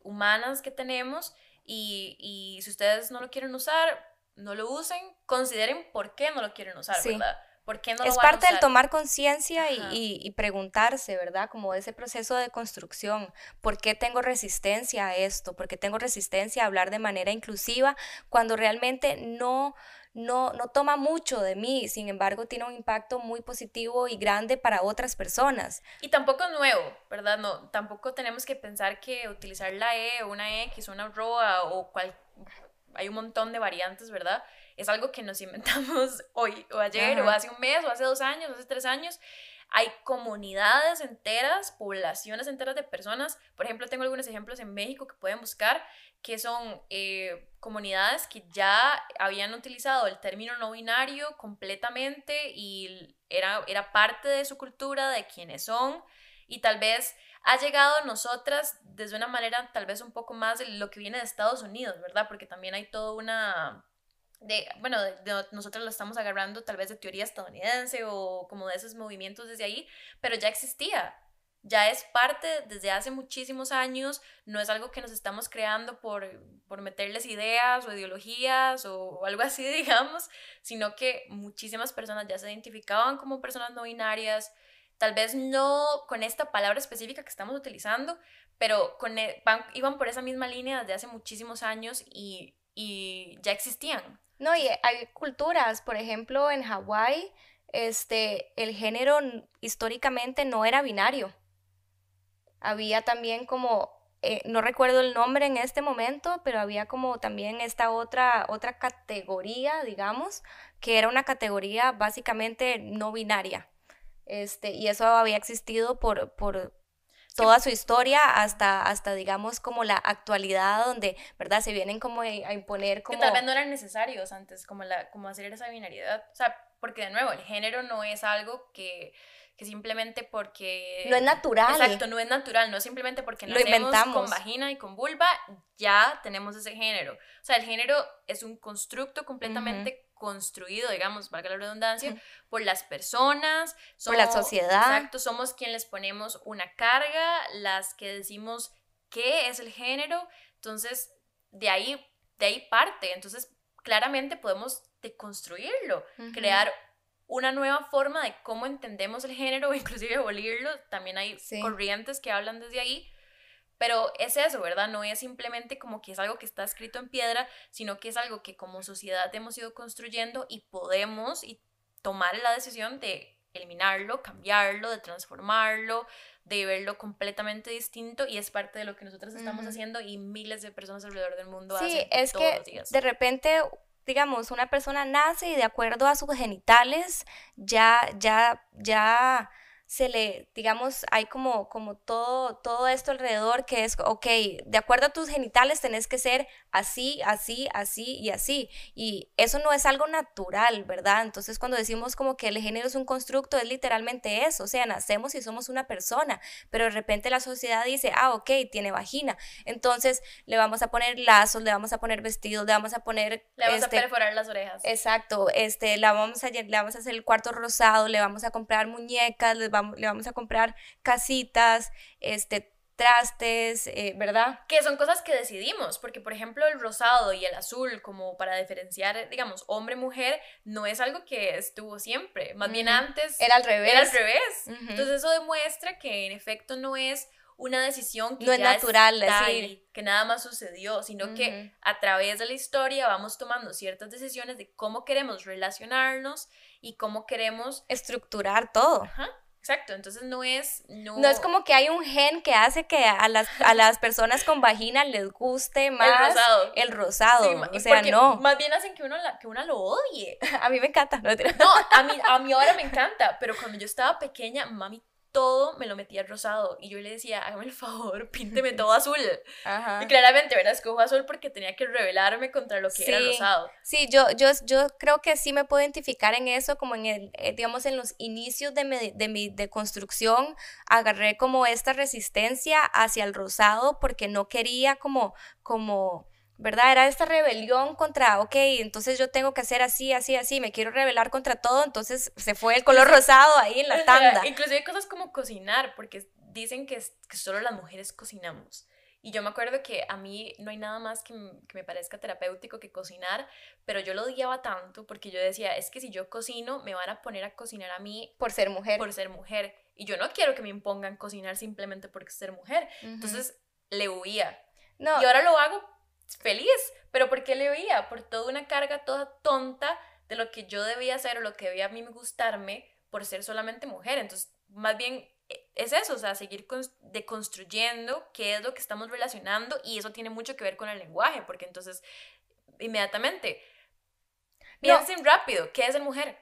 humanas que tenemos y, y, si ustedes no lo quieren usar, no lo usen, consideren por qué no lo quieren usar, ¿verdad? ¿Por qué no es parte del tomar conciencia y, y, preguntarse, ¿verdad? Como ese proceso de construcción. ¿Por qué tengo resistencia a esto? ¿Por qué tengo resistencia a hablar de manera inclusiva cuando realmente no, no, no toma mucho de mí, sin embargo tiene un impacto muy positivo y grande para otras personas. Y tampoco es nuevo, ¿verdad? No, tampoco tenemos que pensar que utilizar la E una X una ROA o cual, hay un montón de variantes, ¿verdad? Es algo que nos <laughs> inventamos hoy o ayer o hace un mes o hace dos años o hace tres años. Hay comunidades enteras, poblaciones enteras de personas. Por ejemplo, tengo algunos ejemplos en México que pueden buscar, que son eh, comunidades que ya habían utilizado el término no binario completamente y era, era parte de su cultura, de quienes son, y tal vez ha llegado a nosotras desde una manera tal vez un poco más de lo que viene de Estados Unidos, ¿verdad? Porque también hay toda una de, bueno, nosotros lo estamos agarrando tal vez de teoría estadounidense o como de esos movimientos desde ahí, pero ya existía, ya es parte desde hace muchísimos años, no es algo que nos estamos creando por, por meterles ideas o ideologías o, algo así, <laughs> digamos, sino que muchísimas personas ya se identificaban como personas no binarias, tal vez no con esta palabra específica que estamos utilizando, pero con, e, iban por esa misma línea desde hace muchísimos años y, y ya existían. No, y hay culturas, por ejemplo, en Hawái, este, el género históricamente no era binario. Había también como, eh, no recuerdo el nombre en este momento, pero había como también esta otra, otra categoría, digamos, que era una categoría básicamente no binaria. Este, y eso había existido por, por, toda su historia hasta, hasta digamos, como la actualidad donde, ¿verdad? Se vienen como a imponer como... Que tal vez no eran necesarios antes, como, la, como hacer esa binariedad. O sea, porque de nuevo, el género no es algo que, que simplemente porque... No es natural. Exacto, no es natural, no es simplemente porque Lo nacemos inventamos. con vagina y con vulva, ya tenemos ese género. O sea, el género es un constructo completamente construido, digamos, valga la redundancia, por las personas, Por la somos- sociedad. Exacto, somos quien les ponemos una carga, las que decimos qué es el género, entonces de ahí, de ahí parte, entonces claramente podemos deconstruirlo, Ujú. crear una nueva forma de cómo entendemos el género, o <laughs> inclusive abolirlo, también hay Sí. corrientes que hablan desde ahí, pero es eso, ¿verdad? No es simplemente como que es algo que está escrito en piedra, sino que es algo que como sociedad hemos ido construyendo y podemos y tomar la decisión de eliminarlo, cambiarlo, de transformarlo, de verlo completamente distinto y es parte de lo que nosotros estamos haciendo y miles de personas alrededor del mundo Sí, hacen es todos que los días. de repente, digamos, una persona nace y de acuerdo a sus genitales ya, ya, ya se le, digamos, hay como, como todo, todo esto alrededor que es, ok, de acuerdo a tus genitales tenés que ser así, así, así y así. Y eso no es algo natural, ¿verdad? Entonces cuando decimos como que el género es un constructo, es literalmente eso, o sea, nacemos y somos una persona, pero de repente la sociedad dice, ah, ok, tiene vagina, entonces le vamos a poner lazos, le vamos a poner vestidos, le vamos a poner... Le vamos este, a perforar las orejas. Exacto, este, la vamos a, le vamos a hacer el cuarto rosado, le vamos a comprar muñecas, le vamos, le vamos a comprar casitas, este, trastes, eh, ¿verdad? Que son cosas que decidimos, porque por ejemplo el rosado y el azul, como para diferenciar, digamos, hombre-mujer, no es algo que estuvo siempre. Más bien Ujú. antes Era al revés. era al revés. Ujú. Entonces eso demuestra que en efecto no es una decisión que No es ya natural, está así. ahí, que nada más sucedió, sino que Ujú. a través de la historia vamos tomando ciertas decisiones de cómo queremos relacionarnos y cómo queremos... Estructurar todo. Ajá, exacto, entonces no es... No, No es como que hay un gen que hace que a las, a las personas con vagina les guste más el rosado. el rosado. Sí, o sea, no. Más bien hacen que uno, la- que una lo odie. <laughs> A mí me encanta. No. No, a mí, a mí ahora me encanta, pero cuando yo estaba pequeña, mami todo me lo metía rosado y yo le decía, hágame el favor, pínteme <laughs> todo azul. Ajá. Y claramente, ¿verdad? Escojo azul porque tenía que rebelarme contra lo que era rosado. Sí, yo, yo, yo creo que sí me puedo identificar en eso, como en el, eh, digamos, en los inicios de mi, de mi deconstrucción, agarré como esta resistencia hacia el rosado porque no quería como, como, ¿verdad? Era esta rebelión contra, ok, entonces yo tengo que hacer así, así, así, me quiero rebelar contra todo, entonces se fue el color rosado ahí en la tanda. Inclusive cosas como cocinar, porque dicen que, solo las mujeres cocinamos. Y yo me acuerdo que a mí no hay nada más que, que me parezca terapéutico que cocinar, pero yo lo odiaba tanto porque yo decía, es que si yo cocino, me van a poner a cocinar a mí Por ser mujer. por ser mujer. Y yo no quiero que me impongan cocinar simplemente por ser mujer. Ujú. Entonces le huía. no, Y ahora lo hago feliz. ¿Pero por qué le huía? Por toda una carga toda tonta de lo que yo debía hacer o lo que debía a mí gustarme por ser solamente mujer. Entonces, más bien e- es eso, o sea, seguir cons- deconstruyendo qué es lo que estamos relacionando y eso tiene mucho que ver con el lenguaje, porque entonces, inmediatamente, No. piensen rápido, ¿qué es el mujer?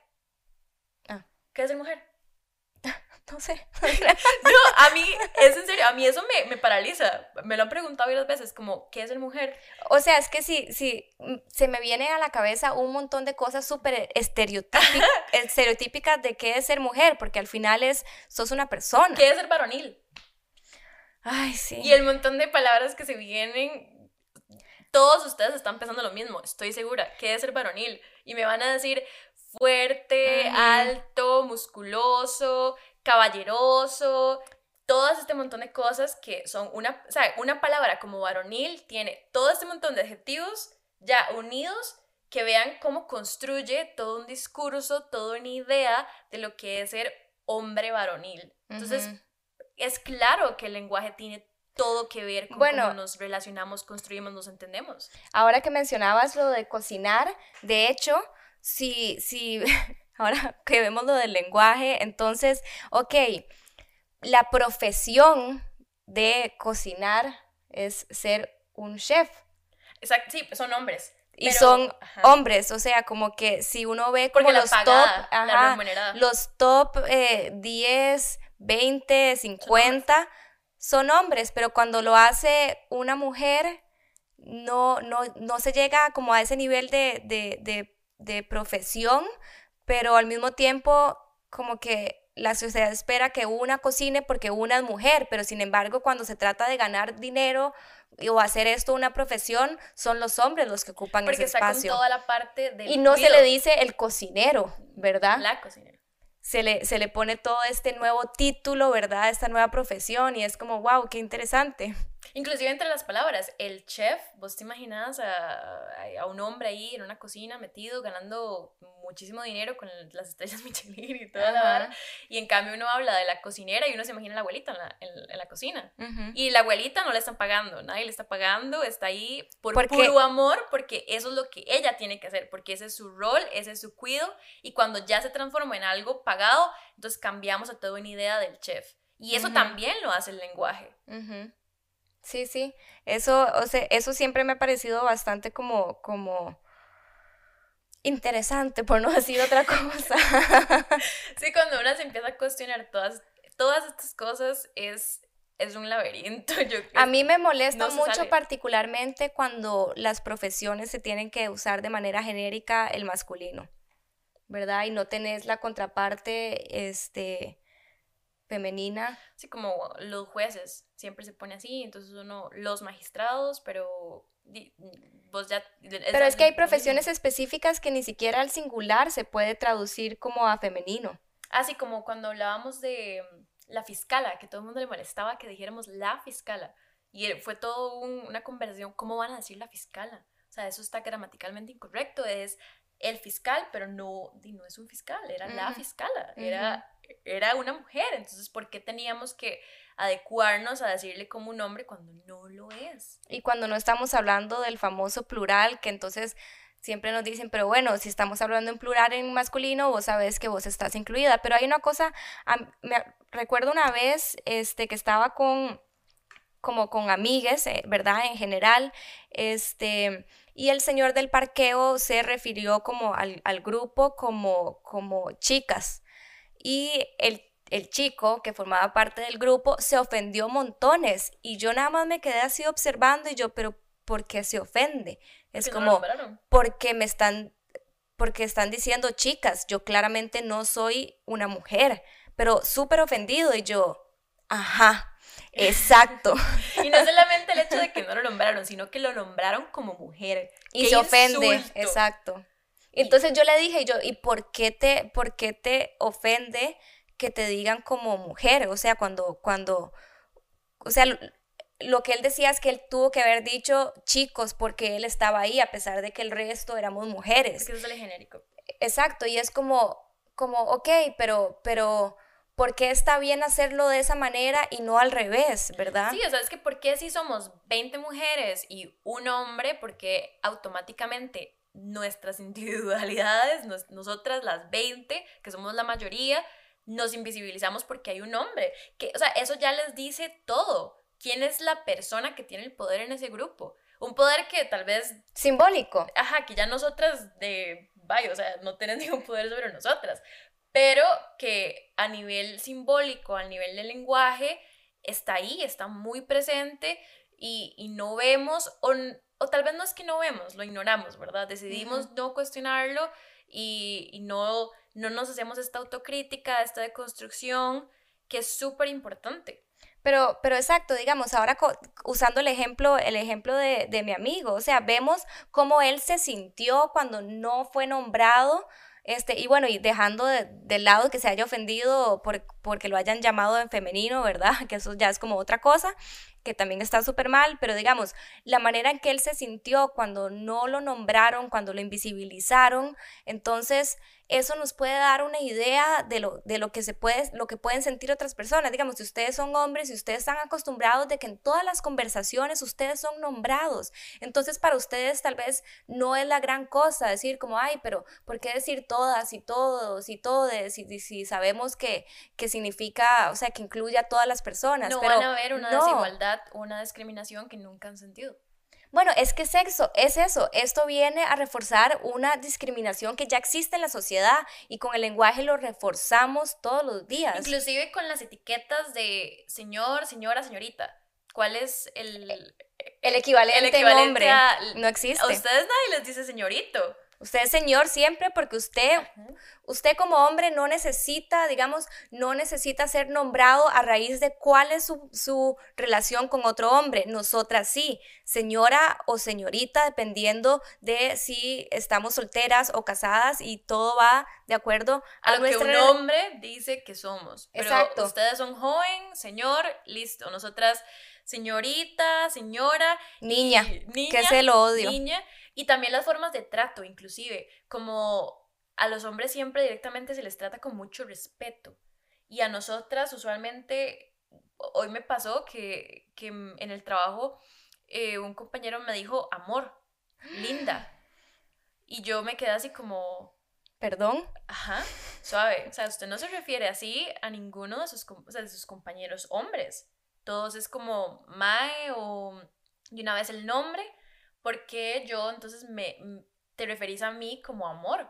Ah. ¿Qué es el mujer? No sé. <laughs> No, a mí, es en serio, a mí eso me, me paraliza. Me lo han preguntado varias veces, como, ¿qué es el mujer? O sea, es que sí, sí, mm, se me viene a la cabeza un montón de cosas súper estereotípi- estereotípicas de qué es ser mujer, porque al final es, sos una persona. ¿Qué es el varonil? Ay, sí. Y el montón de palabras que se vienen, todos ustedes están pensando lo mismo, estoy segura. ¿Qué es el varonil? Y me van a decir fuerte, alto, musculoso, caballeroso, todo este montón de cosas que son una, o sea, una palabra como varonil tiene todo este montón de adjetivos ya unidos que vean cómo construye todo un discurso, toda una idea de lo que es ser hombre varonil. Entonces, Ujú. es claro que el lenguaje tiene todo que ver con Bueno. cómo nos relacionamos, construimos, nos entendemos. Ahora que mencionabas lo de cocinar, de hecho, si, si, <laughs> ahora <laughs> que vemos lo del lenguaje, entonces, ok, la profesión de cocinar es ser un chef. Exacto, sí, son hombres. Y pero- son ajá. hombres, o sea, como que si uno ve como los pagada, top, ajá, los top eh, 10, 20, 50 son hombres, pero cuando lo hace una mujer, no, no, no se llega como a ese nivel de, de, de, de profesión pero al mismo tiempo como que la sociedad espera que una cocine porque una es mujer, pero sin embargo cuando se trata de ganar dinero o hacer esto una profesión, son los hombres los que ocupan porque ese espacio. toda la parte y no se le dice el cocinero, ¿verdad? La cocinera. Se le, se le pone todo este nuevo título, ¿verdad? Esta nueva profesión y es como, wow, qué interesante. Inclusive entre las palabras, el chef, vos te imaginas a, a, un hombre ahí en una cocina metido ganando muchísimo dinero con las estrellas <laughs> Michelin y toda la vara, y en cambio uno habla de la cocinera y uno se imagina a la abuelita en la, en, la cocina. Y la abuelita no le están pagando, nadie le está pagando, está ahí por puro amor, porque eso es lo que ella tiene que hacer, porque ese es su rol, ese es su cuido, y cuando ya se transforma en algo pagado, entonces cambiamos a toda una idea del chef. Y eso también lo hace el lenguaje. Sí, sí, eso, o sea, eso siempre me ha parecido bastante como, como interesante, por no decir otra cosa. <laughs> sí, cuando uno se empieza a cuestionar todas, todas estas cosas es, es un laberinto. <laughs> Yo a mí me molesta mucho particularmente cuando las profesiones se tienen que usar de manera genérica el masculino, ¿verdad? Y no tenés la contraparte, este femenina. Sí, como los jueces, siempre se pone así, entonces uno, los magistrados, pero vos ya... pero es que hay profesiones específicas que ni siquiera al singular se puede traducir como a femenino. Así como cuando hablábamos de mm, la fiscala, que todo el mundo le molestaba que dijéramos la fiscala. Y fue todo una conversación, ¿cómo van a decir la fiscala? O sea, eso está gramaticalmente incorrecto, es el fiscal, pero no, no es un fiscal, era la fiscala, era era una mujer, entonces ¿por qué teníamos que adecuarnos a decirle como un hombre cuando no lo es? Y cuando no estamos hablando del famoso plural, que entonces siempre nos dicen, pero bueno, si estamos hablando en plural en masculino, vos sabes que vos estás incluida, pero hay una cosa, me recuerdo una vez este, que estaba con como con amigues, eh, ¿verdad? En general, este, y el señor del parqueo se refirió como al, al grupo como, como chicas, y el, chico que formaba parte del grupo se ofendió montones y yo nada más me quedé así observando y yo, pero ¿por qué se ofende? Es como, porque me están, porque están diciendo chicas, yo claramente no soy una mujer, pero súper ofendido y yo, ajá. <laughs> Exacto. y no solamente el hecho de que no lo nombraron, sino que lo nombraron como mujer. Y se ofende, exacto. Entonces yo le dije, yo, ¿y por qué te, por qué te ofende que te digan como mujer? O sea, cuando, cuando, o sea, lo, que él decía es que él tuvo que haber dicho chicos porque él estaba ahí a pesar de que el resto éramos mujeres. Es que eso es genérico. Exacto, y es como, como, ok, pero, pero, ¿por qué está bien hacerlo de esa manera y no al revés, verdad? Sí, o sea, es que ¿por qué si somos 20 mujeres y un hombre, porque automáticamente nuestras <laughs> individualidades, nosotras las 20, que somos la mayoría, nos invisibilizamos porque hay un hombre. Que, o sea, eso ya les dice todo. ¿Quién es la persona que tiene el poder en ese grupo? Un poder que tal vez... Simbólico. Ajá, que ya nosotras de... Vaya, o sea, no tienen <laughs> ningún poder sobre nosotras. Pero que a nivel simbólico, a nivel de lenguaje, está ahí, está muy presente y, y no vemos o o tal vez no es que no vemos, lo ignoramos, ¿verdad? Decidimos no cuestionarlo y, no, no nos hacemos esta autocrítica, esta deconstrucción, que es súper importante. Pero, pero exacto, digamos, ahora usando el ejemplo, el ejemplo de, de, mi amigo, o sea, vemos cómo él se sintió cuando no fue nombrado, este, y bueno, y dejando de, lado que se haya ofendido por, porque lo hayan llamado en femenino, ¿verdad? <laughs> Que eso ya es como otra cosa, que también está súper mal, pero digamos, la manera en que él se sintió cuando no lo nombraron, cuando lo invisibilizaron, entonces eso nos puede dar una idea de lo, de lo que se puede, lo que pueden sentir otras personas. Digamos, si ustedes son hombres y ustedes están acostumbrados de que en todas las conversaciones ustedes son nombrados, entonces para ustedes tal vez no es la gran cosa decir como, ay, pero ¿por qué decir todas y todos y todes? Y si sabemos que, que significa, o sea, que incluye a todas las personas. No pero van a haber una desigualdad, una discriminación que nunca han sentido. Bueno, es que sexo es eso. Esto viene a reforzar una discriminación que ya existe en la sociedad y con el lenguaje lo reforzamos todos los días. Inclusive con las etiquetas de señor, señora, señorita. ¿Cuál es el, el equivalente, el hombre? no existe. A ustedes nadie les dice señorito. Usted es señor siempre porque usted, usted como hombre no necesita, digamos, no necesita ser nombrado a raíz de cuál es su, su, relación con otro hombre. Nosotras sí, señora o señorita, dependiendo de si estamos solteras o casadas y todo va de acuerdo a, lo que un hombre dice que somos. Pero Exacto. ustedes son joven, señor, listo. Nosotras, señorita, señora. Niña, niña que se lo odio. Niña. Y también las formas de trato, inclusive, como a los hombres siempre directamente se les trata con mucho respeto. Y a nosotras usualmente, hoy me pasó que, en el trabajo eh, un compañero me dijo, amor, linda. <gasps> Y yo me quedé así como... ¿Perdón? Ajá, suave. O sea, usted no se refiere así a ninguno de sus, de sus compañeros hombres. Todos es como Mae o de una vez el nombre ¿por qué yo entonces me, te referís a mí como amor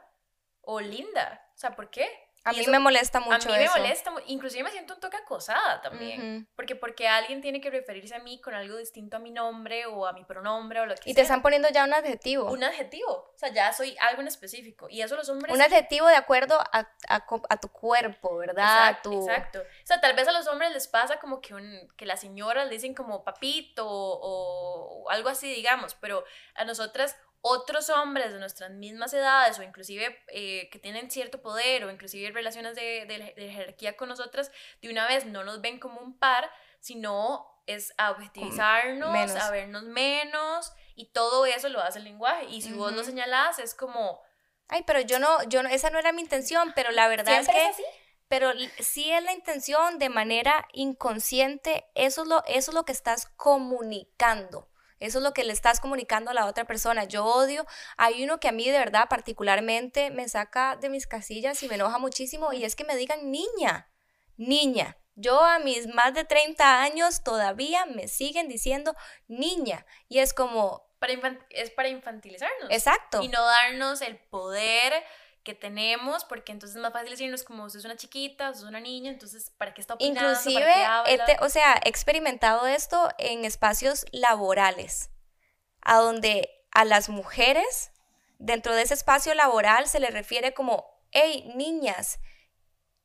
o linda? O sea, ¿por qué? A mí me molesta mucho A mí me molesta, inclusive me siento un toque acosada también, porque porque alguien tiene que referirse a mí con algo distinto a mi nombre o a mi pronombre o lo que sea. Y te están poniendo ya un adjetivo. Un adjetivo, o sea, ya soy algo en específico. Y eso los hombres... Un adjetivo de acuerdo a, a, tu cuerpo, ¿verdad? Exacto, exacto. O sea, tal vez a los hombres les pasa como que, un, que las señoras le dicen como papito o, o algo así, digamos, pero a nosotras otros hombres de nuestras mismas edades o inclusive eh, que tienen cierto poder o inclusive relaciones de, jerarquía con nosotras, de una vez no nos ven como un par, sino es a objetivizarnos, a vernos menos y todo eso lo hace el lenguaje. Y si vos lo señalás es como... Ay, pero yo no, yo no, esa no era mi intención, pero la verdad es que... pero sí es la intención de manera inconsciente, eso es lo, eso es lo que estás comunicando. Eso es lo que le estás comunicando a la otra persona. Yo odio, hay uno que a mí de verdad particularmente me saca de mis casillas y me enoja muchísimo y es que me digan niña, niña. Yo a mis más de 30 años todavía me siguen diciendo niña y es como... Para es para infantilizarnos. Exacto. Y no darnos el poder que tenemos, porque entonces es más fácil decirnos como es una chiquita, es una niña, entonces ¿para qué está opinando? Inclusive, este, o sea, he experimentado esto en espacios laborales, a donde a las mujeres dentro de ese espacio laboral se les refiere como, hey, niñas. <laughs>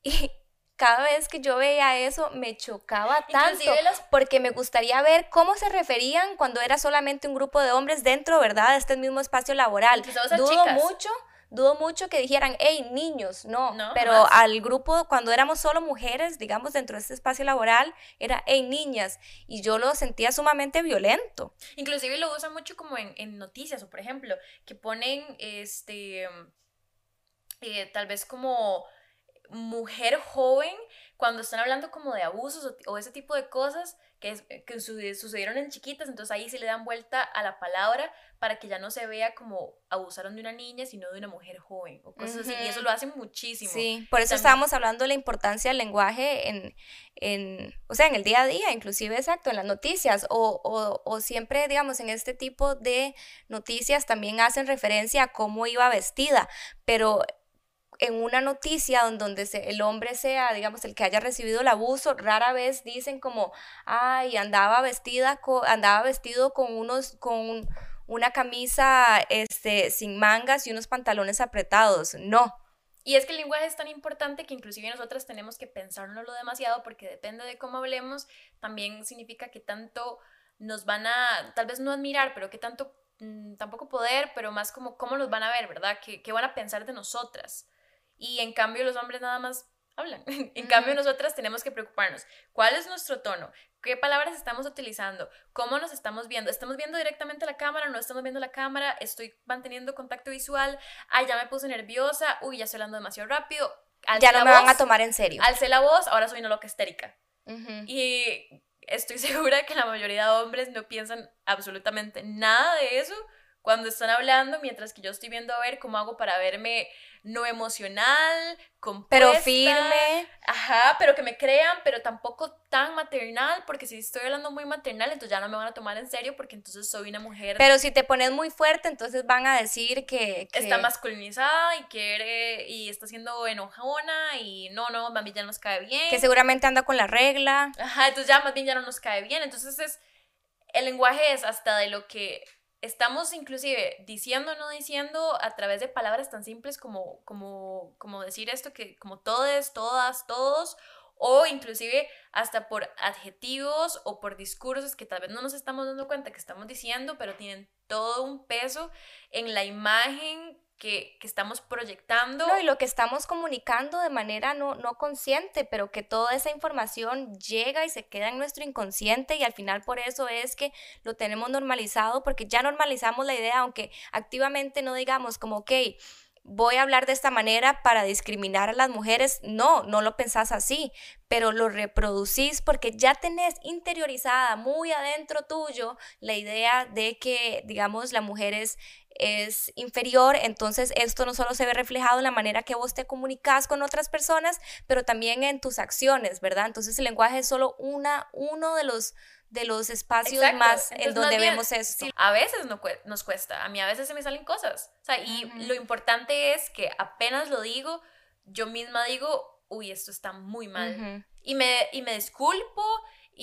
Y cada vez que yo veía eso me chocaba tanto, porque me gustaría ver cómo se referían cuando era solamente un grupo de hombres dentro, ¿verdad?, de este mismo espacio laboral. Dudo mucho dudo mucho que dijeran, hey, niños, no, pero al grupo, cuando éramos solo mujeres, digamos, dentro de este espacio laboral, era, hey, niñas, y yo lo sentía sumamente violento. Inclusive lo usan mucho como en, noticias, o por ejemplo, que ponen, este, eh, tal vez como mujer joven, cuando están hablando como de abusos o, ese tipo de cosas que, que sucedieron en chiquitas, entonces ahí se le dan vuelta a la palabra para que ya no se vea como abusaron de una niña, sino de una mujer joven o cosas así. Y eso lo hacen muchísimo. Sí, por eso estábamos hablando de la importancia del lenguaje en, en, o sea, en el día a día, inclusive exacto, en las noticias o, o, o siempre, digamos, en este tipo de noticias también hacen referencia a cómo iba vestida, pero en una noticia donde el hombre sea, digamos, el que haya recibido el abuso, rara vez dicen como, ay, andaba vestida, andaba vestido con unos, con una camisa este, sin mangas y unos pantalones apretados. No. Y es que el lenguaje es tan importante que inclusive nosotras tenemos que pensárnoslo demasiado porque depende de cómo hablemos, también significa que tanto nos van a, tal vez no admirar, pero que tanto, mm, tampoco poder, pero más como cómo nos van a ver, ¿verdad? ¿Qué, qué van a pensar de nosotras? Y en cambio los hombres nada más hablan. <laughs> en cambio nosotras tenemos que preocuparnos. ¿Cuál es nuestro tono? ¿Qué palabras estamos utilizando? ¿Cómo nos estamos viendo? ¿Estamos viendo directamente la cámara? ¿No estamos viendo la cámara? ¿Estoy manteniendo contacto visual? Ay, ya me puse nerviosa. Uy, ya estoy hablando demasiado rápido. ya no me van a tomar en serio. Alcé la voz, ahora soy una loca histérica. Y estoy <laughs> segura que la mayoría de hombres no piensan absolutamente nada de eso cuando están hablando, mientras que yo estoy viendo a ver cómo hago para verme no emocional, compuesta, pero firme. Ajá, pero que me crean, pero tampoco tan maternal, porque si estoy hablando muy maternal, entonces ya no me van a tomar en serio porque entonces soy una mujer. Pero si te pones muy fuerte, entonces van a decir que, está masculinizada y quiere y está siendo enojona y no, no, más bien ya nos cae bien. Que seguramente anda con la regla. Ajá, entonces ya más bien ya no nos cae bien, entonces es el lenguaje es hasta de lo que estamos inclusive diciendo o no diciendo a través de palabras tan simples como, como, como decir esto, que como todes, todas, todos, o inclusive hasta por adjetivos o por discursos que tal vez no nos estamos dando cuenta que estamos diciendo, pero tienen todo un peso en la imagen que, estamos proyectando. No, y lo que estamos comunicando de manera no, no consciente, pero que toda esa información llega y se queda en nuestro inconsciente y al final por eso es que lo tenemos normalizado, porque ya normalizamos la idea, aunque activamente no digamos como, ok, voy a hablar de esta manera para discriminar a las mujeres. No, no lo pensás así, pero lo reproducís porque ya tenés interiorizada muy adentro tuyo la idea de que, digamos, la mujer es, es inferior, entonces esto no solo se ve reflejado en la manera que vos te comunicas con otras personas, pero también en tus acciones, ¿verdad? Entonces el lenguaje es solo una, uno de los de los espacios más en donde vemos esto. a veces no, nos cuesta, a mí a veces se me salen cosas. O sea, y lo importante es que apenas lo digo, yo misma digo, uy, esto está muy mal. y, me, y me disculpo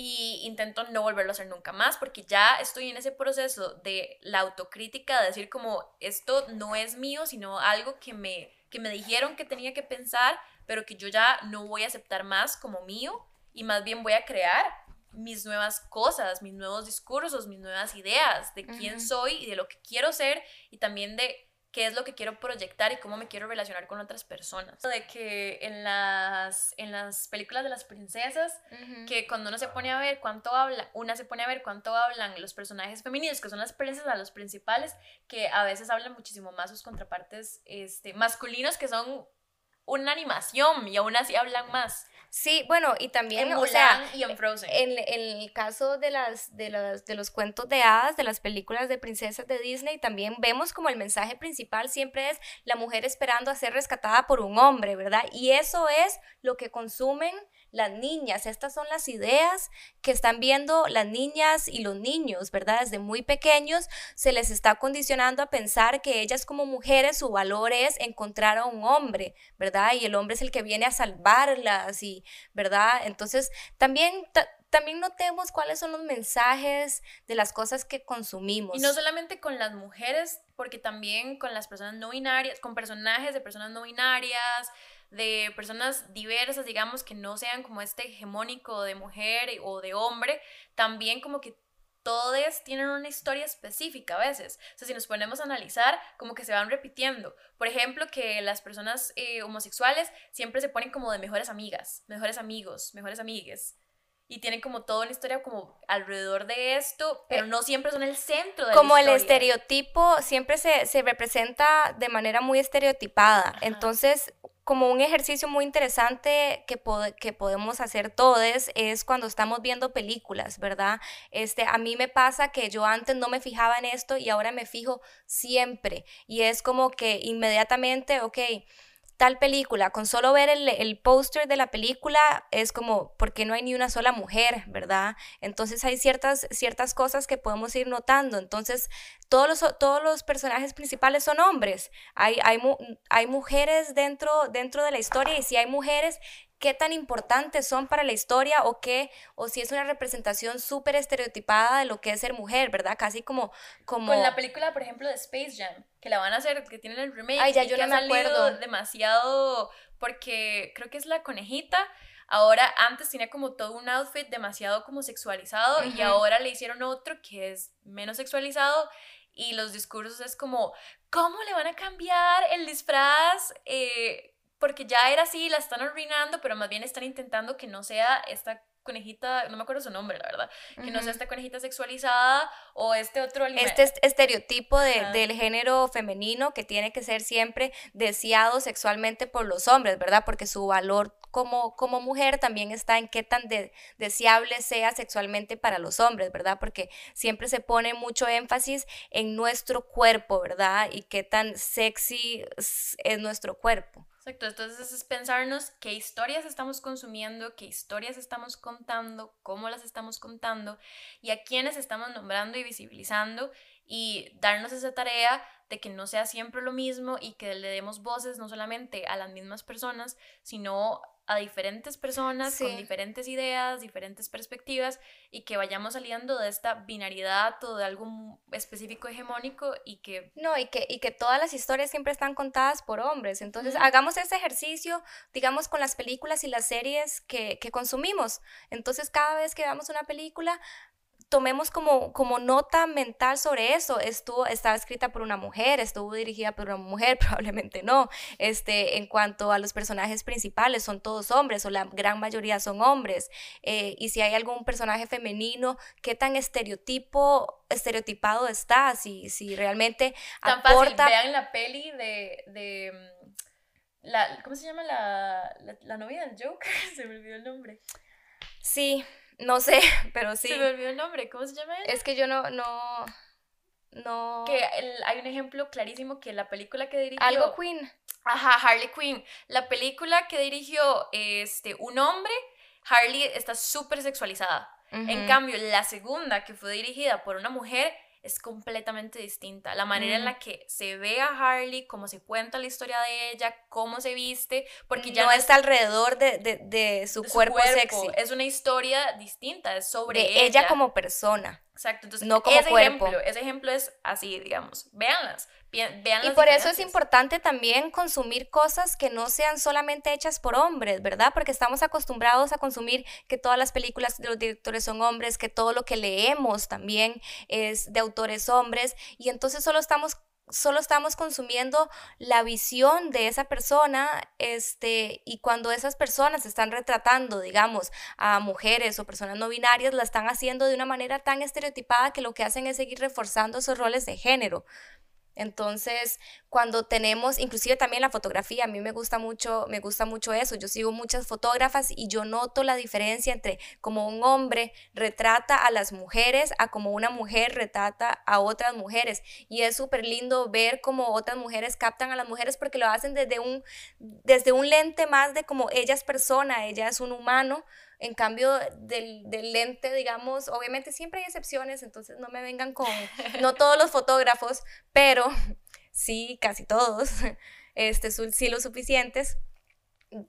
y intento no volverlo a hacer nunca más porque ya estoy en ese proceso de la autocrítica, de decir como esto no es mío, sino algo que me, que me dijeron que tenía que pensar, pero que yo ya no voy a aceptar más como mío y más bien voy a crear mis nuevas cosas, mis nuevos discursos, mis nuevas ideas de quién soy y de lo que quiero ser y también de qué es lo que quiero proyectar y cómo me quiero relacionar con otras personas. De que en las, en las películas de las princesas, que cuando uno se pone a ver cuánto habla, una se pone a ver cuánto hablan los personajes femeninos, que son las princesas, los principales, que a veces hablan muchísimo más sus contrapartes este, masculinos, que son una animación y aún así hablan más. Sí, bueno, y también, o sea, y en Frozen. En, el caso de las, de las de los cuentos de hadas, de las películas de princesas de Disney, también vemos como el mensaje principal siempre es la mujer esperando a ser rescatada por un hombre, ¿verdad? Y eso es lo que consumen las niñas. Estas son las ideas que están viendo las niñas y los niños, ¿verdad? Desde muy pequeños se les está condicionando a pensar que ellas como mujeres su valor es encontrar a un hombre, ¿verdad? Y el hombre es el que viene a salvarlas y, ¿verdad? Entonces, también también notemos cuáles son los mensajes de las cosas que consumimos. Y no solamente con las mujeres, porque también con las personas no binarias, con personajes de personas no binarias, de personas diversas, digamos, que no sean como este hegemónico de mujer o de hombre, también como que todos tienen una historia específica a veces. O sea, si nos ponemos a analizar, como que se van repitiendo. Por ejemplo, que las personas eh, homosexuales siempre se ponen como de mejores amigas, mejores amigos, mejores amigues. Y tienen como toda una historia como alrededor de esto, pero eh, no siempre son el centro de Como la el estereotipo siempre se, se, representa de manera muy estereotipada. Entonces, como un ejercicio muy interesante que, que podemos hacer todos es cuando estamos viendo películas, ¿verdad? Este, a mí me pasa que yo antes no me fijaba en esto y ahora me fijo siempre. Y es como que inmediatamente, ok, tal película, con solo ver el, el póster de la película es como, ¿por qué no hay ni una sola mujer, verdad? Entonces hay ciertas, ciertas cosas que podemos ir notando. Entonces, todos los, todos los personajes principales son hombres. Hay, hay, hay mujeres dentro, dentro de la historia y si hay mujeres, qué tan importantes son para la historia o qué, o si es una representación súper estereotipada de lo que es ser mujer, ¿verdad? Casi como, como... Con la película, por ejemplo, de Space Jam, que la van a hacer, que tienen el remake. Ay, ya yo no me acuerdo. demasiado, porque creo que es la conejita. Ahora, antes tenía como todo un outfit demasiado como sexualizado y ahora le hicieron otro que es menos sexualizado y los discursos es como, ¿cómo le van a cambiar el disfraz? Eh, porque ya era así, la están arruinando, pero más bien están intentando que no sea esta conejita, no me acuerdo su nombre, la verdad, que no sea esta conejita sexualizada o este otro Este estereotipo de, del género femenino que tiene que ser siempre deseado sexualmente por los hombres, ¿verdad? Porque su valor como, como mujer también está en qué tan deseable sea sexualmente para los hombres, ¿verdad? Porque siempre se pone mucho énfasis en nuestro cuerpo, ¿verdad? Y qué tan sexy es nuestro cuerpo. Exacto, entonces es pensarnos qué historias estamos consumiendo, qué historias estamos contando, cómo las estamos contando y a quiénes estamos nombrando y visibilizando y darnos esa tarea de que no sea siempre lo mismo y que le demos voces no solamente a las mismas personas, sino a diferentes personas con diferentes ideas, diferentes perspectivas y que vayamos saliendo de esta binariedad o de algo específico hegemónico y que... No, y que, y que todas las historias siempre están contadas por hombres. Entonces, hagamos ese ejercicio, digamos, con las películas y las series que, que consumimos. Entonces, cada vez que veamos una película, tomemos como, como nota mental sobre eso. Estuvo, estaba escrita por una mujer, estuvo dirigida por una mujer, <laughs> probablemente no. Este, en cuanto a los personajes principales, son todos hombres o la gran mayoría son hombres. Eh, y si hay algún personaje femenino, ¿qué tan estereotipo, estereotipado está? Si, si realmente tan aporta... Fácil. Vean la peli de... de mm, la, ¿Cómo se llama la, la, la novia del Joker? <laughs> se me olvidó el nombre. Sí, no sé, <laughs> pero sí. Se me olvidó el nombre, ¿cómo se llama Es que yo no, no, no... Que hay un ejemplo clarísimo que la película que dirigió... Algo Queen. Ajá, Harley Quinn. La película que dirigió este, un hombre, Harley está súper sexualizada. En cambio, la segunda, que fue dirigida por una mujer, es completamente distinta. La manera en mm. la que se ve a Harley, cómo se cuenta la historia de ella, cómo se viste, porque ya no, está alrededor de, de, su, cuerpo sexy. Es una historia distinta, es sobre ella. ella como persona. Exacto, entonces no como ese ejemplo, ese ejemplo es así, digamos, véanlas, vean Y por eso es importante también consumir cosas que no sean solamente hechas por hombres, ¿verdad? Porque estamos acostumbrados a consumir que todas las películas de los directores son hombres, que todo lo que leemos también es de autores hombres, y entonces solo estamos solo estamos consumiendo la visión de esa persona, este, y cuando esas personas están retratando, digamos, a mujeres o personas no binarias, la están haciendo de una manera tan estereotipada que lo que hacen es seguir reforzando esos roles de género. Entonces, cuando tenemos, inclusive también la fotografía, a mí me gusta mucho, me gusta mucho eso. Yo sigo muchas fotógrafas y yo noto la diferencia entre como un hombre retrata a las mujeres a como una mujer retrata a otras mujeres. Y es súper lindo ver cómo otras mujeres captan a las mujeres porque lo hacen desde un, desde un lente más de como ella es persona, ella es un humano, en cambio del, lente, digamos, obviamente siempre hay excepciones, entonces no me vengan con, no todos los fotógrafos, pero <laughs> sí, casi todos, <laughs> este, sí lo suficientes.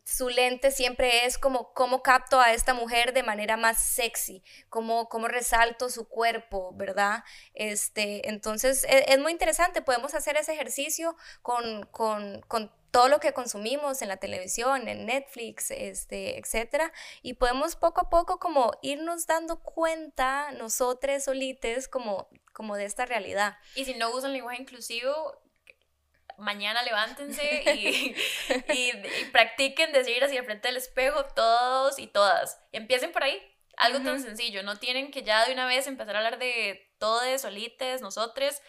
Su lente siempre es como cómo capto a esta mujer de manera más sexy, cómo, cómo resalto su cuerpo, ¿verdad? Este, entonces es, es muy interesante, podemos hacer ese ejercicio con, con, con todo lo que consumimos en la televisión, en Netflix, este, etcétera, y podemos poco a poco como irnos dando cuenta nosotros solites como, como de esta realidad. Y si no usan lenguaje inclusivo, mañana levántense <laughs> y, y, practiquen decir así al frente del espejo todos y todas. empiecen por ahí. Algo tan sencillo, no tienen que ya de una vez empezar a hablar de todes, solites, nosotros,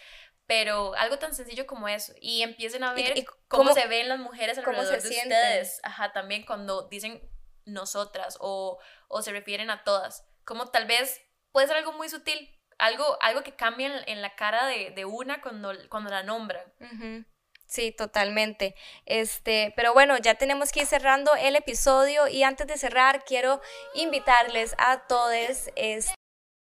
pero algo tan sencillo como eso. Y empiecen a ver cómo, se ven las mujeres alrededor de sienten? ustedes. Ajá, también cuando dicen nosotras o, o, se refieren a todas. Como tal vez puede ser algo muy sutil, algo, algo que cambia en, la cara de, de, una cuando, cuando la nombran. Sí, totalmente. Este, pero bueno, ya tenemos que ir cerrando el episodio y antes de cerrar quiero invitarles a todos este